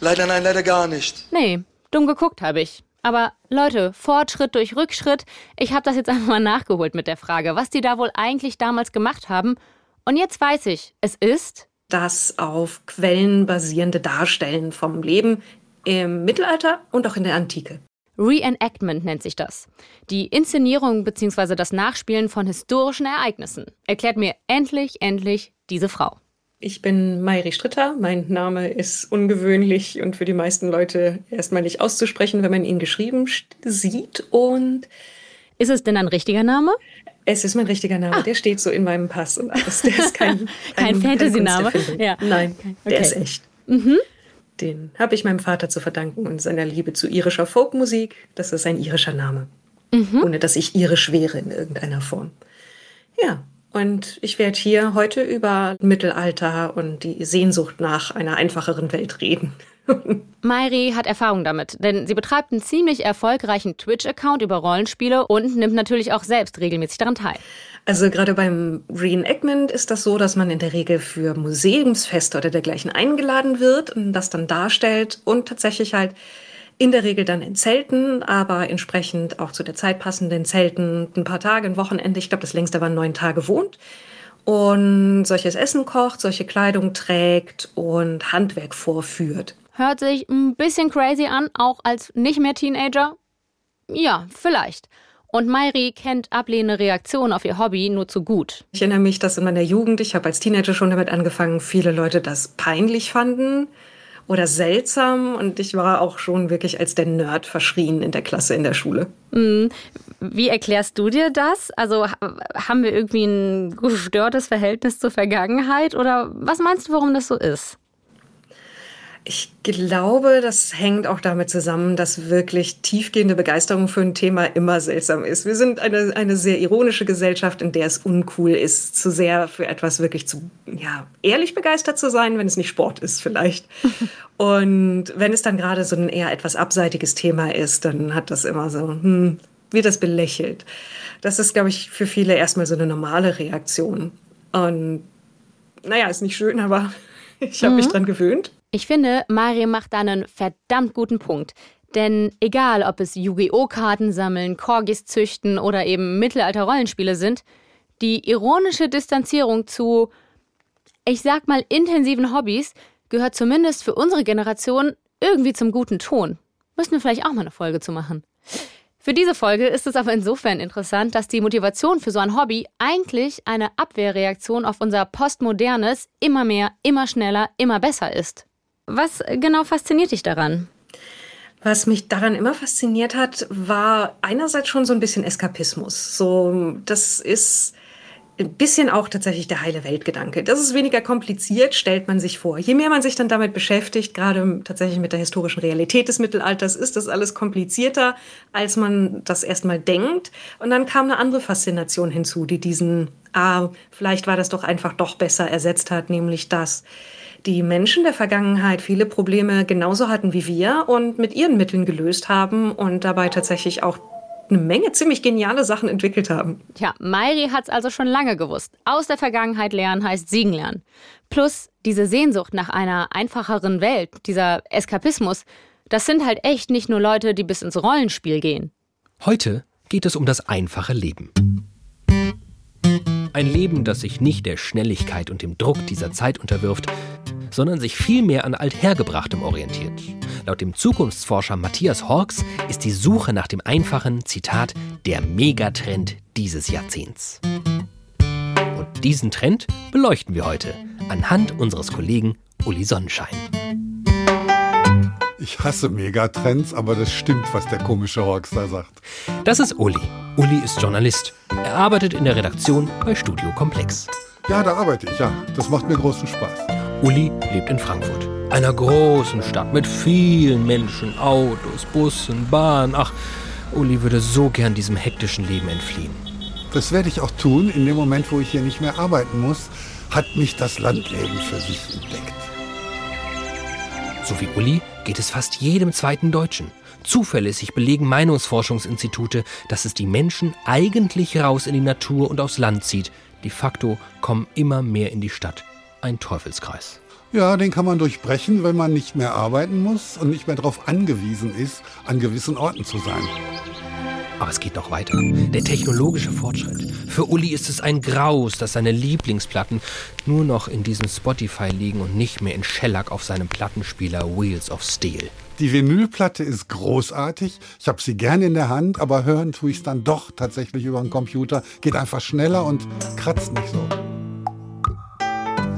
Leider nein, leider gar nicht. Nee, Dumm geguckt habe ich. Aber Leute, Fortschritt durch Rückschritt, ich habe das jetzt einfach mal nachgeholt mit der Frage, was die da wohl eigentlich damals gemacht haben. Und jetzt weiß ich, es ist das auf Quellen basierende Darstellen vom Leben im Mittelalter und auch in der Antike. Reenactment nennt sich das. Die Inszenierung bzw. das Nachspielen von historischen Ereignissen. Erklärt mir endlich, endlich diese Frau. Ich bin Mayri Stritter. Mein Name ist ungewöhnlich und für die meisten Leute erstmal nicht auszusprechen, wenn man ihn geschrieben sieht. Und ist es denn ein richtiger Name? Es ist mein richtiger Name. Ah. Der steht so in meinem Pass und alles. Der ist kein, kein, kein Fantasy-Name. Ja. Nein, okay. der ist echt. Mhm. Den habe ich meinem Vater zu verdanken und seiner Liebe zu irischer Folkmusik. Das ist ein irischer Name. Mhm. Ohne dass ich irisch wäre in irgendeiner Form. Ja, und ich werde hier heute über Mittelalter und die Sehnsucht nach einer einfacheren Welt reden. Mairi hat Erfahrung damit, denn sie betreibt einen ziemlich erfolgreichen Twitch-Account über Rollenspiele und nimmt natürlich auch selbst regelmäßig daran teil. Also gerade beim Reenactment ist das so, dass man in der Regel für Museumsfeste oder dergleichen eingeladen wird und das dann darstellt und tatsächlich halt in der Regel dann in Zelten, aber entsprechend auch zu der Zeit passenden Zelten ein paar Tage, ein Wochenende. Ich glaube, das längste waren neun Tage wohnt. Und solches Essen kocht, solche Kleidung trägt und Handwerk vorführt. Hört sich ein bisschen crazy an, auch als nicht mehr Teenager? Ja, vielleicht. Und Mairi kennt ablehnende Reaktionen auf ihr Hobby nur zu gut. Ich erinnere mich, dass in meiner Jugend, ich habe als Teenager schon damit angefangen, viele Leute das peinlich fanden oder seltsam und ich war auch schon wirklich als der Nerd verschrien in der Klasse in der Schule. Mhm. Wie erklärst du dir das? Also haben wir irgendwie ein gestörtes Verhältnis zur Vergangenheit oder was meinst du, warum das so ist? Ich glaube, das hängt auch damit zusammen, dass wirklich tiefgehende Begeisterung für ein Thema immer seltsam ist. Wir sind eine, eine sehr ironische Gesellschaft, in der es uncool ist, zu sehr für etwas wirklich zu, ja, ehrlich begeistert zu sein, wenn es nicht Sport ist vielleicht. Und wenn es dann gerade so ein eher etwas abseitiges Thema ist, dann hat das immer so, hm, wird das belächelt. Das ist, glaube ich, für viele erstmal so eine normale Reaktion. Und naja, ist nicht schön, aber ich habe mhm. mich dran gewöhnt. Ich finde, Mario macht da einen verdammt guten Punkt. Denn egal, ob es Yu-Gi-Oh! Karten sammeln, Corgis züchten oder eben Mittelalter-Rollenspiele sind, die ironische Distanzierung zu, ich sag mal, intensiven Hobbys gehört zumindest für unsere Generation irgendwie zum guten Ton. Müssen wir vielleicht auch mal eine Folge zu machen. Für diese Folge ist es aber insofern interessant, dass die Motivation für so ein Hobby eigentlich eine Abwehrreaktion auf unser postmodernes, immer mehr, immer schneller, immer besser ist. Was genau fasziniert dich daran? Was mich daran immer fasziniert hat, war einerseits schon so ein bisschen Eskapismus. So, das ist ein bisschen auch tatsächlich der heile Weltgedanke. Das ist weniger kompliziert, stellt man sich vor. Je mehr man sich dann damit beschäftigt, gerade tatsächlich mit der historischen Realität des Mittelalters, ist das alles komplizierter, als man das erstmal denkt. Und dann kam eine andere Faszination hinzu, die diesen, ah, vielleicht war das doch einfach doch besser ersetzt hat, nämlich das, die Menschen der Vergangenheit viele Probleme genauso hatten wie wir und mit ihren Mitteln gelöst haben und dabei tatsächlich auch eine Menge ziemlich geniale Sachen entwickelt haben. Tja, Mairi hat es also schon lange gewusst. Aus der Vergangenheit lernen heißt siegen lernen. Plus diese Sehnsucht nach einer einfacheren Welt, dieser Eskapismus, das sind halt echt nicht nur Leute, die bis ins Rollenspiel gehen. Heute geht es um das einfache Leben. Ein Leben, das sich nicht der Schnelligkeit und dem Druck dieser Zeit unterwirft, sondern sich vielmehr an Althergebrachtem orientiert. Laut dem Zukunftsforscher Matthias Horks ist die Suche nach dem einfachen, Zitat, der Megatrend dieses Jahrzehnts. Und diesen Trend beleuchten wir heute anhand unseres Kollegen Uli Sonnenschein. Ich hasse Megatrends, aber das stimmt, was der komische da sagt. Das ist Uli. Uli ist Journalist. Er arbeitet in der Redaktion bei Studio Komplex. Ja, da arbeite ich, ja. Das macht mir großen Spaß. Uli lebt in Frankfurt, einer großen Stadt mit vielen Menschen, Autos, Bussen, Bahnen. Ach, Uli würde so gern diesem hektischen Leben entfliehen. Das werde ich auch tun. In dem Moment, wo ich hier nicht mehr arbeiten muss, hat mich das Landleben für sich entdeckt. So wie Uli geht es fast jedem zweiten Deutschen. Zuverlässig belegen Meinungsforschungsinstitute, dass es die Menschen eigentlich raus in die Natur und aufs Land zieht. De facto kommen immer mehr in die Stadt ein Teufelskreis. Ja, den kann man durchbrechen, wenn man nicht mehr arbeiten muss und nicht mehr darauf angewiesen ist, an gewissen Orten zu sein. Aber es geht noch weiter. Der technologische Fortschritt. Für Uli ist es ein Graus, dass seine Lieblingsplatten nur noch in diesem Spotify liegen und nicht mehr in Shellac auf seinem Plattenspieler Wheels of Steel. Die Vinylplatte ist großartig. Ich habe sie gerne in der Hand, aber hören tue ich es dann doch tatsächlich über den Computer. Geht einfach schneller und kratzt nicht so.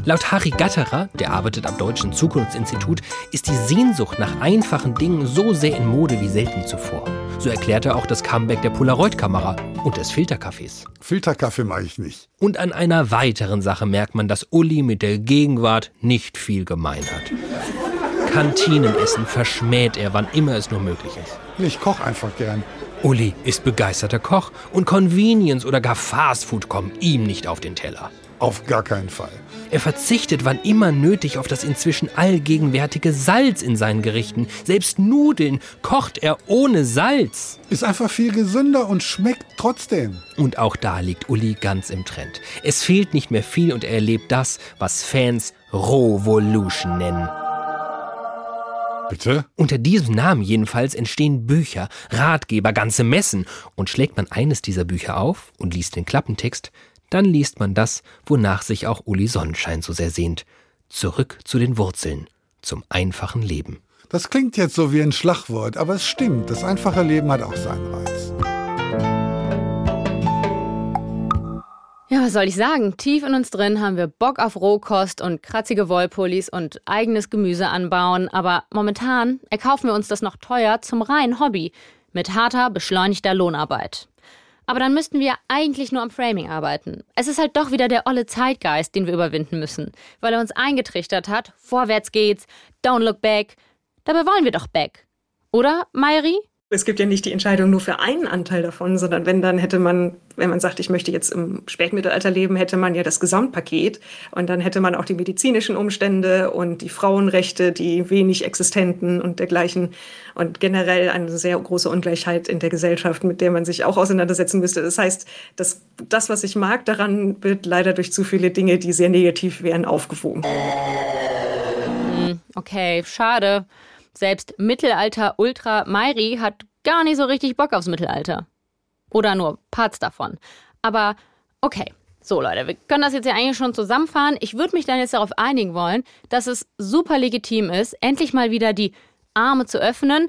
Laut Harry Gatterer, der arbeitet am Deutschen Zukunftsinstitut, ist die Sehnsucht nach einfachen Dingen so sehr in Mode wie selten zuvor. So erklärt er auch das Comeback der Polaroid-Kamera und des Filterkaffees. Filterkaffee mache ich nicht. Und an einer weiteren Sache merkt man, dass Uli mit der Gegenwart nicht viel gemein hat. Kantinenessen verschmäht er, wann immer es nur möglich ist. Ich koche einfach gern. Uli ist begeisterter Koch und Convenience oder gar Fastfood kommen ihm nicht auf den Teller. Auf gar keinen Fall. Er verzichtet wann immer nötig auf das inzwischen allgegenwärtige Salz in seinen Gerichten. Selbst Nudeln kocht er ohne Salz. Ist einfach viel gesünder und schmeckt trotzdem. Und auch da liegt Uli ganz im Trend. Es fehlt nicht mehr viel und er erlebt das, was Fans Revolution nennen. Bitte? Unter diesem Namen jedenfalls entstehen Bücher, Ratgeber, ganze Messen. Und schlägt man eines dieser Bücher auf und liest den Klappentext, dann liest man das, wonach sich auch Uli Sonnenschein so sehr sehnt. Zurück zu den Wurzeln, zum einfachen Leben. Das klingt jetzt so wie ein Schlagwort, aber es stimmt, das einfache Leben hat auch seinen Reiz. Ja, was soll ich sagen? Tief in uns drin haben wir Bock auf Rohkost und kratzige Wollpullis und eigenes Gemüse anbauen, aber momentan erkaufen wir uns das noch teuer zum reinen Hobby mit harter, beschleunigter Lohnarbeit. Aber dann müssten wir eigentlich nur am Framing arbeiten. Es ist halt doch wieder der olle Zeitgeist, den wir überwinden müssen, weil er uns eingetrichtert hat, vorwärts geht's, don't look back. Dabei wollen wir doch back. Oder, Mayri? Es gibt ja nicht die Entscheidung nur für einen Anteil davon, sondern wenn dann hätte man, wenn man sagt, ich möchte jetzt im Spätmittelalter leben, hätte man ja das Gesamtpaket und dann hätte man auch die medizinischen Umstände und die Frauenrechte, die wenig existenten und dergleichen und generell eine sehr große Ungleichheit in der Gesellschaft, mit der man sich auch auseinandersetzen müsste. Das heißt, dass das, was ich mag, daran wird leider durch zu viele Dinge, die sehr negativ wären, aufgewogen. Hm, okay, schade. Selbst Mittelalter-Ultra Mairi hat gar nicht so richtig Bock aufs Mittelalter. Oder nur Parts davon. Aber okay. So, Leute, wir können das jetzt ja eigentlich schon zusammenfahren. Ich würde mich dann jetzt darauf einigen wollen, dass es super legitim ist, endlich mal wieder die Arme zu öffnen.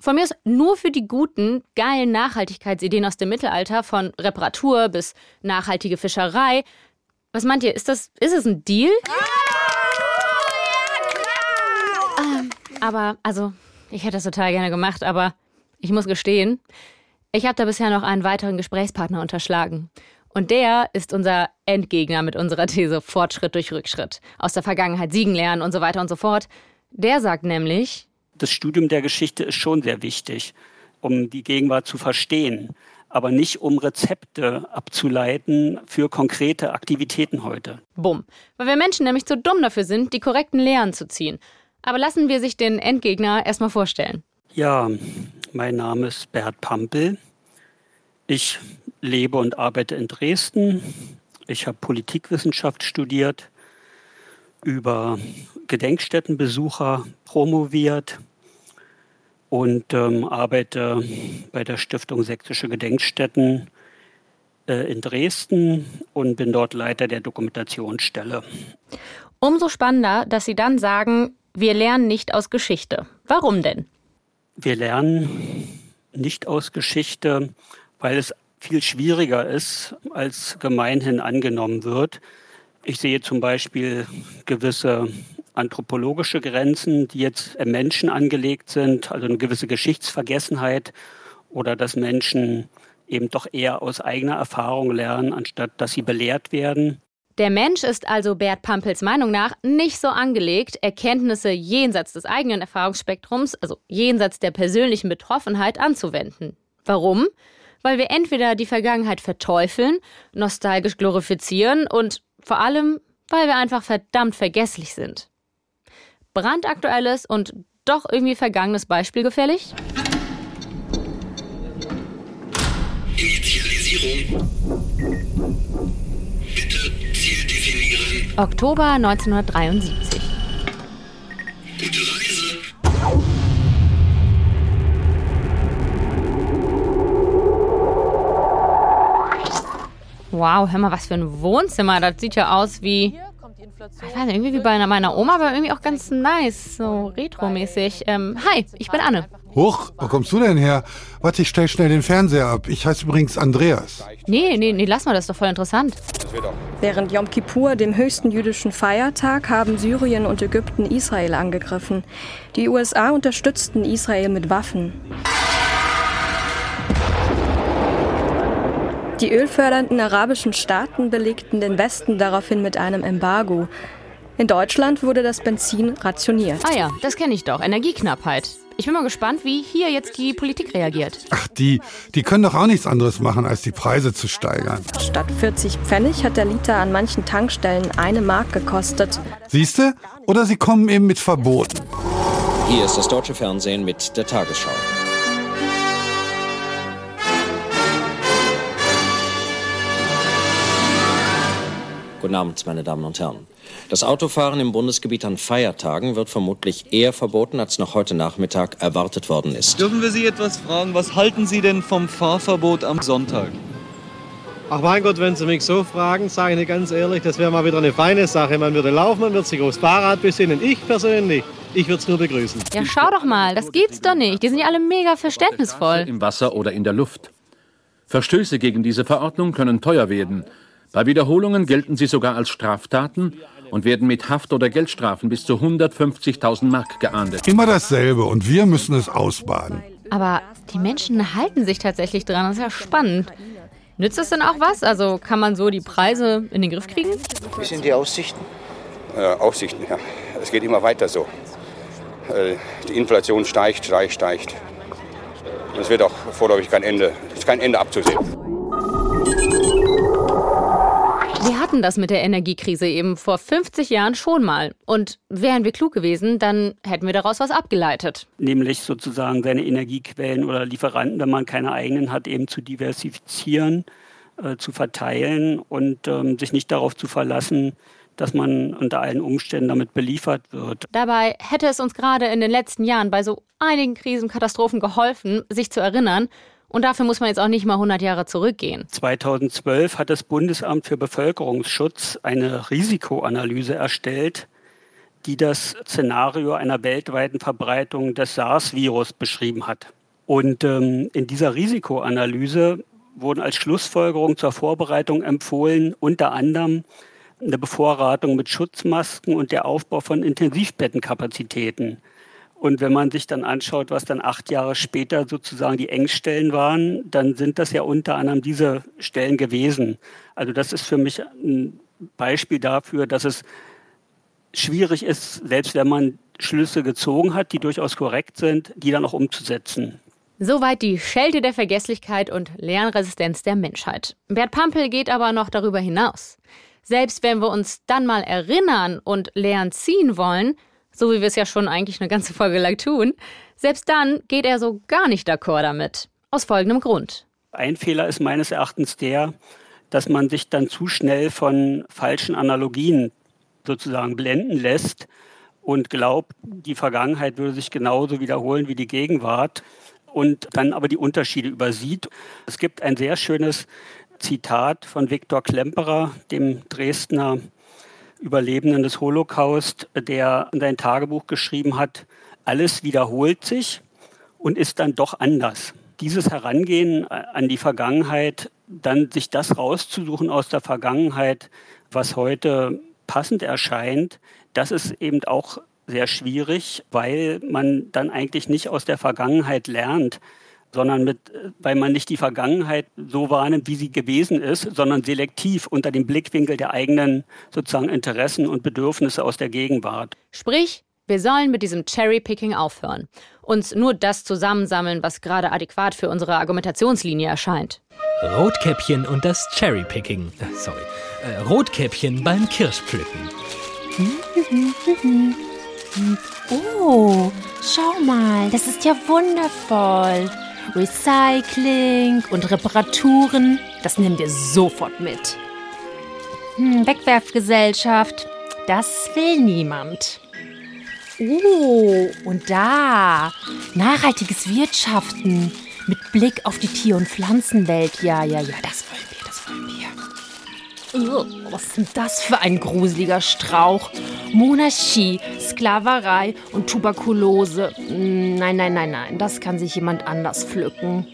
Von mir ist nur für die guten, geilen Nachhaltigkeitsideen aus dem Mittelalter, von Reparatur bis nachhaltige Fischerei. Was meint ihr? Ist das, ist es ein Deal? Ähm, aber, also, ich hätte das total gerne gemacht, aber ich muss gestehen, ich habe da bisher noch einen weiteren Gesprächspartner unterschlagen. Und der ist unser Endgegner mit unserer These Fortschritt durch Rückschritt. Aus der Vergangenheit siegen lernen und so weiter und so fort. Der sagt nämlich, das Studium der Geschichte ist schon sehr wichtig, um die Gegenwart zu verstehen, aber nicht um Rezepte abzuleiten für konkrete Aktivitäten heute. Bumm. Weil wir Menschen nämlich zu dumm dafür sind, die korrekten Lehren zu ziehen. Aber lassen wir sich den Endgegner erstmal vorstellen. Ja, mein Name ist Bert Pampel. Ich lebe und arbeite in Dresden. Ich habe Politikwissenschaft studiert, über Gedenkstättenbesucher promoviert und ähm, arbeite bei der Stiftung Sächsische Gedenkstätten äh, in Dresden und bin dort Leiter der Dokumentationsstelle. Umso spannender, dass Sie dann sagen, wir lernen nicht aus Geschichte. Warum denn? Wir lernen nicht aus Geschichte, weil es viel schwieriger ist, als gemeinhin angenommen wird. Ich sehe zum Beispiel gewisse anthropologische Grenzen, die jetzt im Menschen angelegt sind, also eine gewisse Geschichtsvergessenheit oder dass Menschen eben doch eher aus eigener Erfahrung lernen, anstatt dass sie belehrt werden. Der Mensch ist also Bert Pampels Meinung nach nicht so angelegt, Erkenntnisse jenseits des eigenen Erfahrungsspektrums, also jenseits der persönlichen Betroffenheit, anzuwenden. Warum? Weil wir entweder die Vergangenheit verteufeln, nostalgisch glorifizieren und vor allem, weil wir einfach verdammt vergesslich sind. Brandaktuelles und doch irgendwie vergangenes Beispiel gefällig? Initialisierung. Bitte. Oktober 1973. Wow, hör mal, was für ein Wohnzimmer. Das sieht ja aus wie ich weiß nicht, irgendwie wie bei meiner Oma, aber irgendwie auch ganz nice, so retromäßig. Ähm, hi, ich bin Anne. Huch, wo kommst du denn her? Warte, ich stell schnell den Fernseher ab. Ich heiße übrigens Andreas. Nee, nee, nee, lass mal, das ist doch voll interessant. Während Yom Kippur, dem höchsten jüdischen Feiertag, haben Syrien und Ägypten Israel angegriffen. Die USA unterstützten Israel mit Waffen. Die ölfördernden arabischen Staaten belegten den Westen daraufhin mit einem Embargo. In Deutschland wurde das Benzin rationiert. Ah ja, das kenne ich doch. Energieknappheit. Ich bin mal gespannt, wie hier jetzt die Politik reagiert. Ach, die, die können doch auch nichts anderes machen, als die Preise zu steigern. Statt 40 Pfennig hat der Liter an manchen Tankstellen eine Mark gekostet. Siehste? Oder sie kommen eben mit Verboten. Hier ist das deutsche Fernsehen mit der Tagesschau. Guten Abend, meine Damen und Herren. Das Autofahren im Bundesgebiet an Feiertagen wird vermutlich eher verboten, als noch heute Nachmittag erwartet worden ist. Dürfen wir Sie etwas fragen? Was halten Sie denn vom Fahrverbot am Sonntag? Ach mein Gott, wenn Sie mich so fragen, sage ich Ihnen ganz ehrlich, das wäre mal wieder eine feine Sache. Man würde laufen, man würde sich aufs Fahrrad besinnen. Ich persönlich, ich würde es nur begrüßen. Ja, schau doch mal, das gibt's doch nicht. Die sind ja alle mega verständnisvoll. Im Wasser oder in der Luft. Verstöße gegen diese Verordnung können teuer werden. Bei Wiederholungen gelten sie sogar als Straftaten und werden mit Haft- oder Geldstrafen bis zu 150.000 Mark geahndet. Immer dasselbe und wir müssen es ausbaden. Aber die Menschen halten sich tatsächlich dran. Das ist ja spannend. Nützt es denn auch was? Also kann man so die Preise in den Griff kriegen? Wie sind die Aussichten? Äh, Aussichten, ja. Es geht immer weiter so. Äh, die Inflation steigt, steigt, steigt. Es wird auch vorläufig kein Ende, ist kein Ende abzusehen. Wir hatten das mit der Energiekrise eben vor 50 Jahren schon mal. Und wären wir klug gewesen, dann hätten wir daraus was abgeleitet. Nämlich sozusagen seine Energiequellen oder Lieferanten, wenn man keine eigenen hat, eben zu diversifizieren, äh, zu verteilen und ähm, sich nicht darauf zu verlassen, dass man unter allen Umständen damit beliefert wird. Dabei hätte es uns gerade in den letzten Jahren bei so einigen Krisenkatastrophen geholfen, sich zu erinnern, und dafür muss man jetzt auch nicht mal 100 Jahre zurückgehen. 2012 hat das Bundesamt für Bevölkerungsschutz eine Risikoanalyse erstellt, die das Szenario einer weltweiten Verbreitung des SARS-Virus beschrieben hat. Und ähm, in dieser Risikoanalyse wurden als Schlussfolgerung zur Vorbereitung empfohlen, unter anderem eine Bevorratung mit Schutzmasken und der Aufbau von Intensivbettenkapazitäten. Und wenn man sich dann anschaut, was dann acht Jahre später sozusagen die Engstellen waren, dann sind das ja unter anderem diese Stellen gewesen. Also das ist für mich ein Beispiel dafür, dass es schwierig ist, selbst wenn man Schlüsse gezogen hat, die durchaus korrekt sind, die dann auch umzusetzen. Soweit die Schelte der Vergesslichkeit und Lernresistenz der Menschheit. Bert Pampel geht aber noch darüber hinaus. Selbst wenn wir uns dann mal erinnern und Lehren ziehen wollen, so wie wir es ja schon eigentlich eine ganze Folge lang tun, selbst dann geht er so gar nicht d'accord damit. Aus folgendem Grund. Ein Fehler ist meines Erachtens der, dass man sich dann zu schnell von falschen Analogien sozusagen blenden lässt und glaubt, die Vergangenheit würde sich genauso wiederholen wie die Gegenwart und dann aber die Unterschiede übersieht. Es gibt ein sehr schönes Zitat von Viktor Klemperer, dem Dresdner Überlebenden des Holocaust, der in sein Tagebuch geschrieben hat, alles wiederholt sich und ist dann doch anders. Dieses Herangehen an die Vergangenheit, dann sich das rauszusuchen aus der Vergangenheit, was heute passend erscheint, das ist eben auch sehr schwierig, weil man dann eigentlich nicht aus der Vergangenheit lernt, sondern mit, weil man nicht die Vergangenheit so wahrnimmt, wie sie gewesen ist, sondern selektiv unter dem Blickwinkel der eigenen sozusagen Interessen und Bedürfnisse aus der Gegenwart. Sprich, wir sollen mit diesem Cherry-Picking aufhören. Uns nur das zusammensammeln, was gerade adäquat für unsere Argumentationslinie erscheint. Rotkäppchen und das Cherry-Picking. Äh, sorry. Äh, Rotkäppchen beim Kirschpflücken. Oh, schau mal, das ist ja wundervoll. Recycling und Reparaturen, das nehmen wir sofort mit. Hm, Wegwerfgesellschaft, das will niemand. Oh, und da, nachhaltiges Wirtschaften mit Blick auf die Tier- und Pflanzenwelt. Ja, ja, ja, das wollen wir, das wollen wir. Was ist denn das für ein gruseliger Strauch? Monarchie, Sklaverei und Tuberkulose. Nein, nein, nein, nein, das kann sich jemand anders pflücken.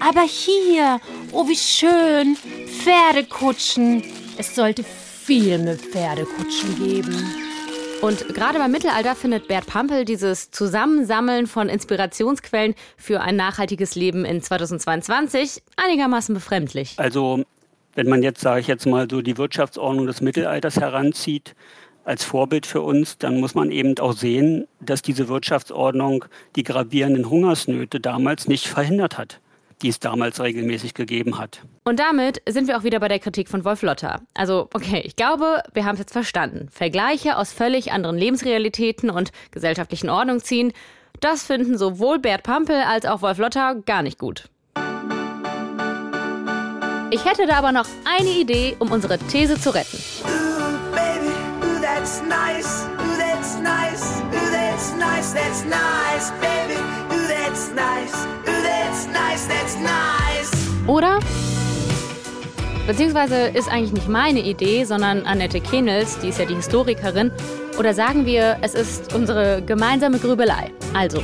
Aber hier, oh wie schön, Pferdekutschen. Es sollte viel mehr Pferdekutschen geben. Und gerade beim Mittelalter findet Bert Pampel dieses Zusammensammeln von Inspirationsquellen für ein nachhaltiges Leben in 2022 einigermaßen befremdlich. Also, wenn man jetzt, sage ich jetzt mal, so die Wirtschaftsordnung des Mittelalters heranzieht, als Vorbild für uns, dann muss man eben auch sehen, dass diese Wirtschaftsordnung die gravierenden Hungersnöte damals nicht verhindert hat die es damals regelmäßig gegeben hat. Und damit sind wir auch wieder bei der Kritik von Wolf Lotter. Also, okay, ich glaube, wir haben es jetzt verstanden. Vergleiche aus völlig anderen Lebensrealitäten und gesellschaftlichen Ordnung ziehen, das finden sowohl Bert Pampel als auch Wolf Lotter gar nicht gut. Ich hätte da aber noch eine Idee, um unsere These zu retten. Ooh, baby, ooh, that's nice. Ooh, that's nice. Ooh, that's nice. That's nice, baby. Ooh, that's nice. Ooh, that's nice. That's nice. Oder? Beziehungsweise ist eigentlich nicht meine Idee, sondern Annette Kenels, die ist ja die Historikerin. Oder sagen wir, es ist unsere gemeinsame Grübelei. Also,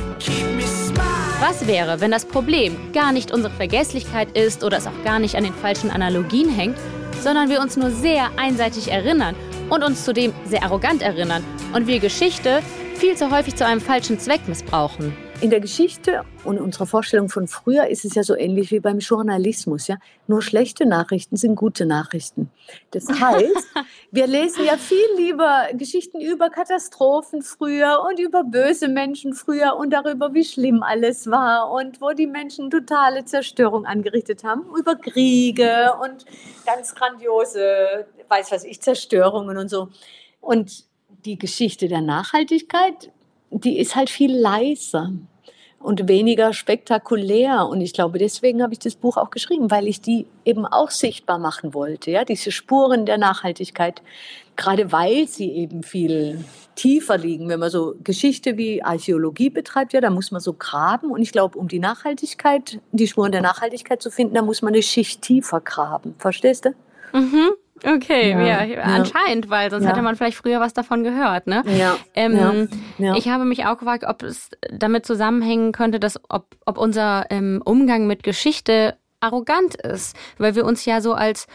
was wäre, wenn das Problem gar nicht unsere Vergesslichkeit ist oder es auch gar nicht an den falschen Analogien hängt, sondern wir uns nur sehr einseitig erinnern und uns zudem sehr arrogant erinnern und wir Geschichte viel zu häufig zu einem falschen Zweck missbrauchen? In der Geschichte und unserer Vorstellung von früher ist es ja so ähnlich wie beim Journalismus. Ja? Nur schlechte Nachrichten sind gute Nachrichten. Das heißt, wir lesen ja viel lieber Geschichten über Katastrophen früher und über böse Menschen früher und darüber, wie schlimm alles war und wo die Menschen totale Zerstörung angerichtet haben, über Kriege und ganz grandiose, weiß was ich, Zerstörungen und so. Und die Geschichte der Nachhaltigkeit die ist halt viel leiser und weniger spektakulär. Und ich glaube, deswegen habe ich das Buch auch geschrieben, weil ich die eben auch sichtbar machen wollte. Ja, diese Spuren der Nachhaltigkeit, gerade weil sie eben viel tiefer liegen. Wenn man so Geschichte wie Archäologie betreibt, ja, da muss man so graben. Und ich glaube, um die Nachhaltigkeit, die Spuren der Nachhaltigkeit zu finden, da muss man eine Schicht tiefer graben. Verstehst du? Mhm. Okay, ja, ja, anscheinend, weil sonst ja. hätte man vielleicht früher was davon gehört, ne? Ja. Ähm, Ich habe mich auch gefragt, ob es damit zusammenhängen könnte, dass ob, ob unser ähm, Umgang mit Geschichte arrogant ist, weil wir uns ja so als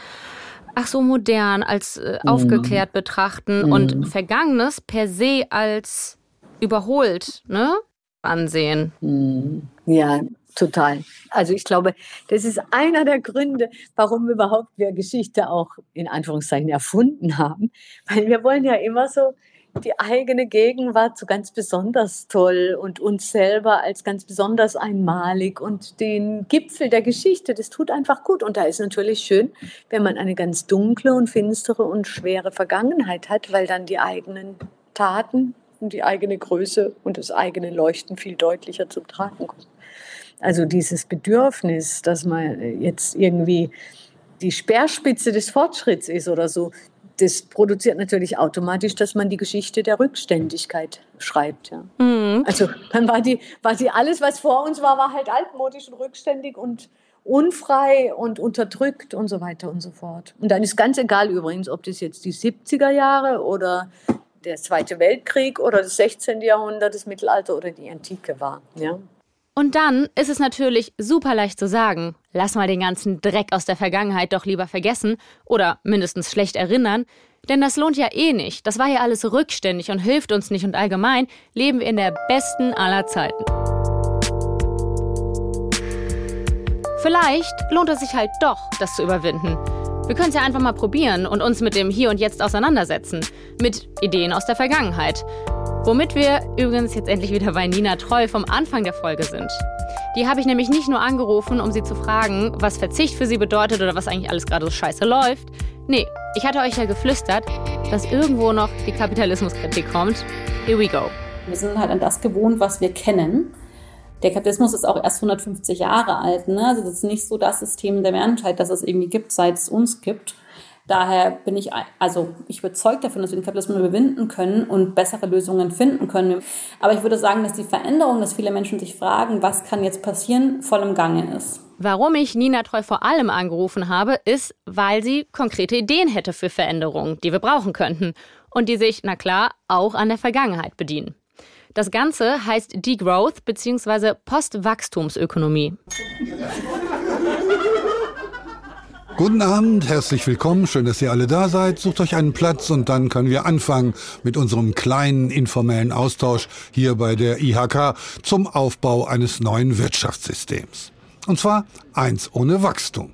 ach so modern, als äh, mhm. aufgeklärt betrachten mhm. und Vergangenes per se als überholt, ne? Ansehen. Mhm. Ja, Total. Also ich glaube, das ist einer der Gründe, warum überhaupt wir Geschichte auch in Anführungszeichen erfunden haben. Weil wir wollen ja immer so die eigene Gegenwart so ganz besonders toll und uns selber als ganz besonders einmalig und den Gipfel der Geschichte, das tut einfach gut. Und da ist natürlich schön, wenn man eine ganz dunkle und finstere und schwere Vergangenheit hat, weil dann die eigenen Taten und die eigene Größe und das eigene Leuchten viel deutlicher zum Tragen kommen. Also dieses Bedürfnis, dass man jetzt irgendwie die Speerspitze des Fortschritts ist oder so, das produziert natürlich automatisch, dass man die Geschichte der Rückständigkeit schreibt. Ja. Mhm. Also dann war die, war die alles, was vor uns war, war halt altmodisch und rückständig und unfrei und unterdrückt und so weiter und so fort. Und dann ist ganz egal übrigens, ob das jetzt die 70er Jahre oder der Zweite Weltkrieg oder das 16. Jahrhundert, das Mittelalter oder die Antike war. Ja. Und dann ist es natürlich super leicht zu sagen, lass mal den ganzen Dreck aus der Vergangenheit doch lieber vergessen oder mindestens schlecht erinnern, denn das lohnt ja eh nicht. Das war ja alles rückständig und hilft uns nicht und allgemein leben wir in der besten aller Zeiten. Vielleicht lohnt es sich halt doch, das zu überwinden. Wir können es ja einfach mal probieren und uns mit dem Hier und Jetzt auseinandersetzen. Mit Ideen aus der Vergangenheit. Womit wir übrigens jetzt endlich wieder bei Nina Treu vom Anfang der Folge sind. Die habe ich nämlich nicht nur angerufen, um sie zu fragen, was Verzicht für sie bedeutet oder was eigentlich alles gerade so scheiße läuft. Nee, ich hatte euch ja geflüstert, dass irgendwo noch die Kapitalismuskritik kommt. Here we go. Wir sind halt an das gewohnt, was wir kennen. Der Kapitalismus ist auch erst 150 Jahre alt. Ne? Also das ist nicht so das System der Menschheit, das es irgendwie gibt, seit es uns gibt. Daher bin ich also ich überzeugt davon, dass wir den Kapitalismus überwinden können und bessere Lösungen finden können. Aber ich würde sagen, dass die Veränderung, dass viele Menschen sich fragen, was kann jetzt passieren, voll im Gange ist. Warum ich Nina Treu vor allem angerufen habe, ist, weil sie konkrete Ideen hätte für Veränderungen, die wir brauchen könnten und die sich, na klar, auch an der Vergangenheit bedienen. Das Ganze heißt Degrowth bzw. Postwachstumsökonomie. Guten Abend, herzlich willkommen, schön, dass ihr alle da seid. Sucht euch einen Platz und dann können wir anfangen mit unserem kleinen informellen Austausch hier bei der IHK zum Aufbau eines neuen Wirtschaftssystems. Und zwar eins ohne Wachstum.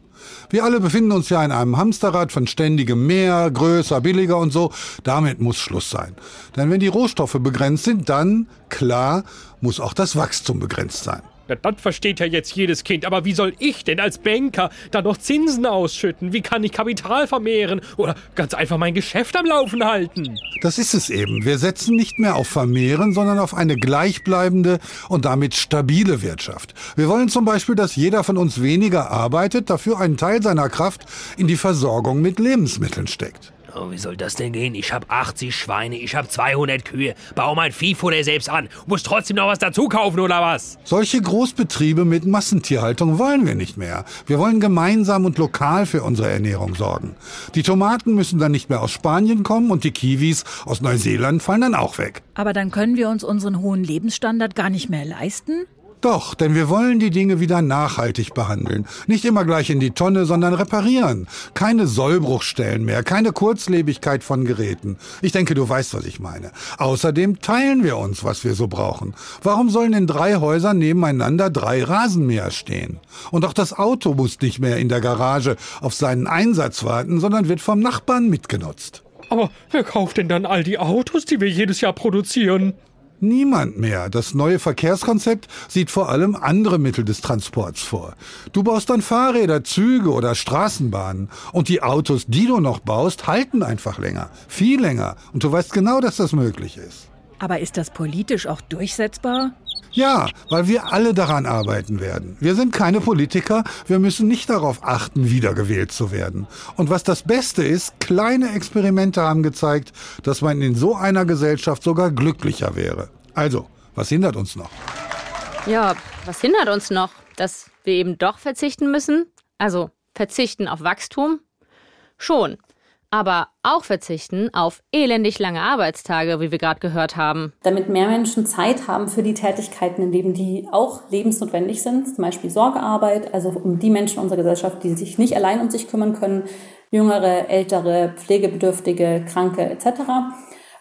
Wir alle befinden uns ja in einem Hamsterrad von ständigem mehr, größer, billiger und so. Damit muss Schluss sein. Denn wenn die Rohstoffe begrenzt sind, dann, klar, muss auch das Wachstum begrenzt sein. Na, das versteht ja jetzt jedes Kind. Aber wie soll ich denn als Banker da noch Zinsen ausschütten? Wie kann ich Kapital vermehren oder ganz einfach mein Geschäft am Laufen halten? Das ist es eben. Wir setzen nicht mehr auf Vermehren, sondern auf eine gleichbleibende und damit stabile Wirtschaft. Wir wollen zum Beispiel, dass jeder von uns weniger arbeitet, dafür einen Teil seiner Kraft in die Versorgung mit Lebensmitteln steckt. Oh, wie soll das denn gehen? Ich habe 80 Schweine, ich habe 200 Kühe, baue mein Viehfutter selbst an, muss trotzdem noch was dazu kaufen oder was? Solche Großbetriebe mit Massentierhaltung wollen wir nicht mehr. Wir wollen gemeinsam und lokal für unsere Ernährung sorgen. Die Tomaten müssen dann nicht mehr aus Spanien kommen und die Kiwis aus Neuseeland fallen dann auch weg. Aber dann können wir uns unseren hohen Lebensstandard gar nicht mehr leisten? Doch, denn wir wollen die Dinge wieder nachhaltig behandeln. Nicht immer gleich in die Tonne, sondern reparieren. Keine Sollbruchstellen mehr, keine Kurzlebigkeit von Geräten. Ich denke, du weißt, was ich meine. Außerdem teilen wir uns, was wir so brauchen. Warum sollen in drei Häusern nebeneinander drei Rasenmäher stehen? Und auch das Auto muss nicht mehr in der Garage auf seinen Einsatz warten, sondern wird vom Nachbarn mitgenutzt. Aber wer kauft denn dann all die Autos, die wir jedes Jahr produzieren? Niemand mehr. Das neue Verkehrskonzept sieht vor allem andere Mittel des Transports vor. Du baust dann Fahrräder, Züge oder Straßenbahnen. Und die Autos, die du noch baust, halten einfach länger. Viel länger. Und du weißt genau, dass das möglich ist. Aber ist das politisch auch durchsetzbar? Ja, weil wir alle daran arbeiten werden. Wir sind keine Politiker, wir müssen nicht darauf achten, wiedergewählt zu werden. Und was das Beste ist, kleine Experimente haben gezeigt, dass man in so einer Gesellschaft sogar glücklicher wäre. Also, was hindert uns noch? Ja, was hindert uns noch? Dass wir eben doch verzichten müssen? Also verzichten auf Wachstum? Schon aber auch verzichten auf elendig lange Arbeitstage, wie wir gerade gehört haben. Damit mehr Menschen Zeit haben für die Tätigkeiten im Leben, die auch lebensnotwendig sind, zum Beispiel Sorgearbeit, also um die Menschen unserer Gesellschaft, die sich nicht allein um sich kümmern können, jüngere, ältere, pflegebedürftige, Kranke etc.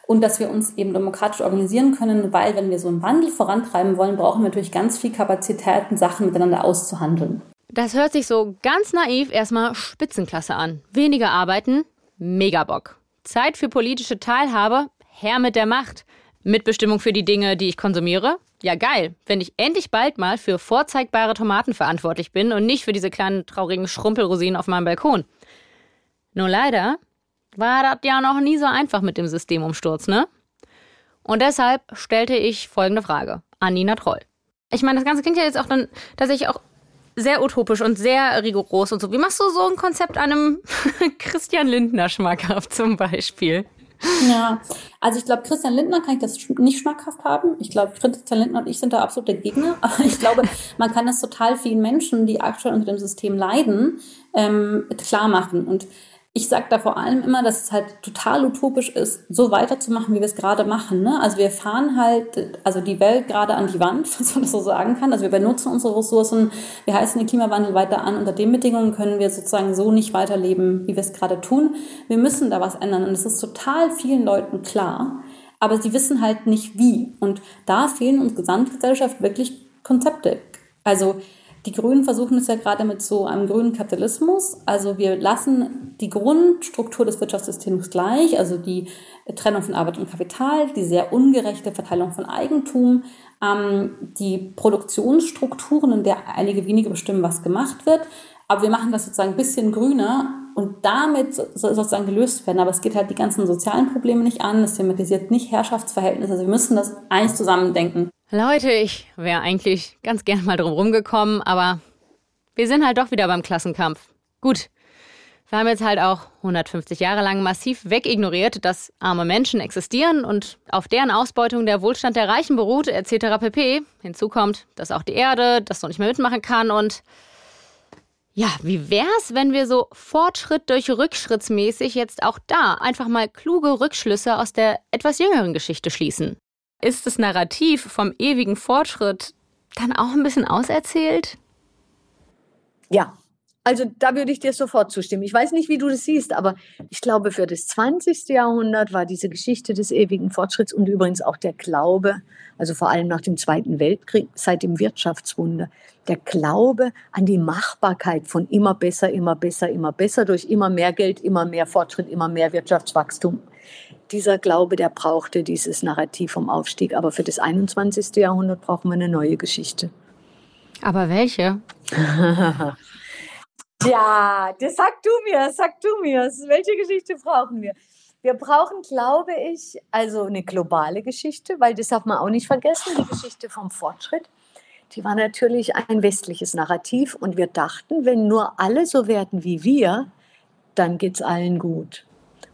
Und dass wir uns eben demokratisch organisieren können, weil wenn wir so einen Wandel vorantreiben wollen, brauchen wir natürlich ganz viel Kapazitäten, Sachen miteinander auszuhandeln. Das hört sich so ganz naiv erstmal Spitzenklasse an. Weniger arbeiten, Mega Bock. Zeit für politische Teilhabe, Herr mit der Macht. Mitbestimmung für die Dinge, die ich konsumiere? Ja, geil, wenn ich endlich bald mal für vorzeigbare Tomaten verantwortlich bin und nicht für diese kleinen traurigen Schrumpelrosinen auf meinem Balkon. Nur leider war das ja noch nie so einfach mit dem Systemumsturz, ne? Und deshalb stellte ich folgende Frage an Nina Troll. Ich meine, das Ganze klingt ja jetzt auch dann tatsächlich auch sehr utopisch und sehr rigoros und so. Wie machst du so ein Konzept einem Christian Lindner schmackhaft zum Beispiel? Ja, also ich glaube, Christian Lindner kann ich das nicht schmackhaft haben. Ich glaube, Christian Lindner und ich sind da absolute Gegner. Aber ich glaube, man kann das total vielen Menschen, die aktuell unter dem System leiden, ähm, klar machen. Und ich sage da vor allem immer, dass es halt total utopisch ist, so weiterzumachen, wie wir es gerade machen. Ne? Also wir fahren halt, also die Welt gerade an die Wand, was man das so sagen kann. Also wir benutzen unsere Ressourcen, wir heißen den Klimawandel weiter an. Unter den Bedingungen können wir sozusagen so nicht weiterleben, wie wir es gerade tun. Wir müssen da was ändern und es ist total vielen Leuten klar. Aber sie wissen halt nicht wie. Und da fehlen uns Gesamtgesellschaft wirklich Konzepte. Also die Grünen versuchen es ja gerade mit so einem grünen Kapitalismus. Also wir lassen die Grundstruktur des Wirtschaftssystems gleich, also die Trennung von Arbeit und Kapital, die sehr ungerechte Verteilung von Eigentum, ähm, die Produktionsstrukturen, in der einige wenige bestimmen, was gemacht wird. Aber wir machen das sozusagen ein bisschen grüner und damit soll sozusagen gelöst werden. Aber es geht halt die ganzen sozialen Probleme nicht an, es thematisiert nicht Herrschaftsverhältnisse. Also wir müssen das eins zusammendenken. Leute, ich wäre eigentlich ganz gern mal drum rumgekommen, aber wir sind halt doch wieder beim Klassenkampf. Gut, Wir haben jetzt halt auch 150 Jahre lang massiv wegignoriert, dass arme Menschen existieren und auf deren Ausbeutung der Wohlstand der Reichen beruht, etc. pp. Hinzu kommt, dass auch die Erde das so nicht mehr mitmachen kann und ja, wie wär's, wenn wir so Fortschritt durch Rückschrittsmäßig jetzt auch da einfach mal kluge Rückschlüsse aus der etwas jüngeren Geschichte schließen? Ist das Narrativ vom ewigen Fortschritt dann auch ein bisschen auserzählt? Ja, also da würde ich dir sofort zustimmen. Ich weiß nicht, wie du das siehst, aber ich glaube, für das 20. Jahrhundert war diese Geschichte des ewigen Fortschritts und übrigens auch der Glaube, also vor allem nach dem Zweiten Weltkrieg, seit dem Wirtschaftswunder, der Glaube an die Machbarkeit von immer besser, immer besser, immer besser durch immer mehr Geld, immer mehr Fortschritt, immer mehr Wirtschaftswachstum. Dieser Glaube, der brauchte dieses Narrativ vom Aufstieg. Aber für das 21. Jahrhundert brauchen wir eine neue Geschichte. Aber welche? Ja, das sag du mir, sag du mir. Welche Geschichte brauchen wir? Wir brauchen, glaube ich, also eine globale Geschichte, weil das darf man auch nicht vergessen, die Geschichte vom Fortschritt. Die war natürlich ein westliches Narrativ und wir dachten, wenn nur alle so werden wie wir, dann geht es allen gut.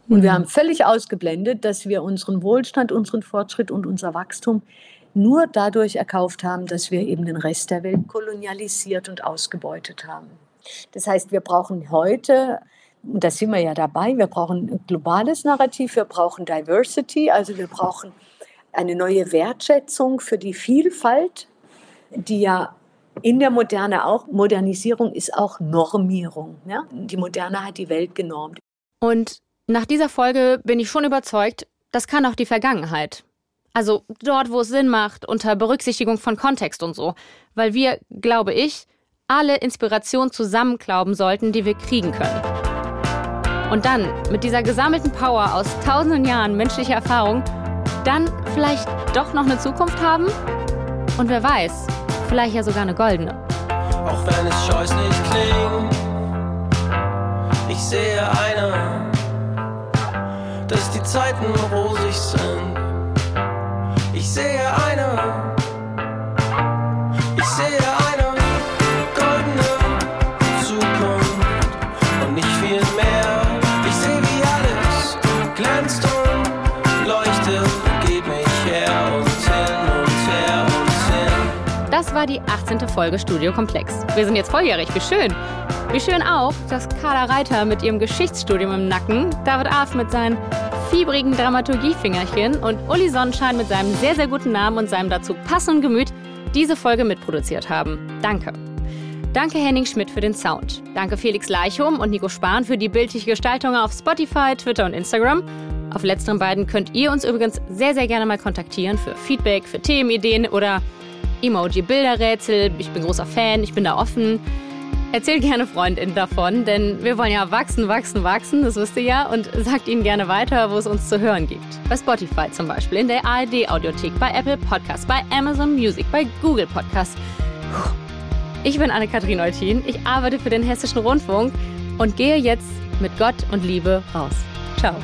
Und wir haben völlig ausgeblendet, dass wir unseren Wohlstand, unseren Fortschritt und unser Wachstum nur dadurch erkauft haben, dass wir eben den Rest der Welt kolonialisiert und ausgebeutet haben. Das heißt, wir brauchen heute, und da sind wir ja dabei, wir brauchen ein globales Narrativ, wir brauchen Diversity, also wir brauchen eine neue Wertschätzung für die Vielfalt, die ja in der Moderne auch, Modernisierung ist auch Normierung. Ja? Die Moderne hat die Welt genormt. Und nach dieser Folge bin ich schon überzeugt, das kann auch die Vergangenheit. Also dort, wo es Sinn macht, unter Berücksichtigung von Kontext und so. Weil wir, glaube ich, alle Inspiration zusammenklauben sollten, die wir kriegen können. Und dann, mit dieser gesammelten Power aus tausenden Jahren menschlicher Erfahrung, dann vielleicht doch noch eine Zukunft haben? Und wer weiß, vielleicht ja sogar eine goldene. Auch wenn es scheußlich klingt, ich sehe eine, dass die Zeiten rosig sind. Ich sehe eine, 18. Folge Studio Komplex. Wir sind jetzt volljährig, wie schön. Wie schön auch, dass Carla Reiter mit ihrem Geschichtsstudium im Nacken, David Aaf mit seinen fiebrigen Dramaturgiefingerchen und Uli Sonnenschein mit seinem sehr, sehr guten Namen und seinem dazu passenden Gemüt diese Folge mitproduziert haben. Danke. Danke Henning Schmidt für den Sound. Danke Felix Leichum und Nico Spahn für die bildliche Gestaltung auf Spotify, Twitter und Instagram. Auf letzteren beiden könnt ihr uns übrigens sehr, sehr gerne mal kontaktieren für Feedback, für Themenideen oder Emoji-Bilderrätsel. Ich bin großer Fan, ich bin da offen. Erzählt gerne Freundinnen davon, denn wir wollen ja wachsen, wachsen, wachsen, das wisst ihr ja, und sagt ihnen gerne weiter, wo es uns zu hören gibt. Bei Spotify zum Beispiel, in der ARD-Audiothek, bei Apple Podcasts, bei Amazon Music, bei Google Podcasts. Ich bin Anne-Kathrin Eutin, ich arbeite für den Hessischen Rundfunk und gehe jetzt mit Gott und Liebe raus. Ciao.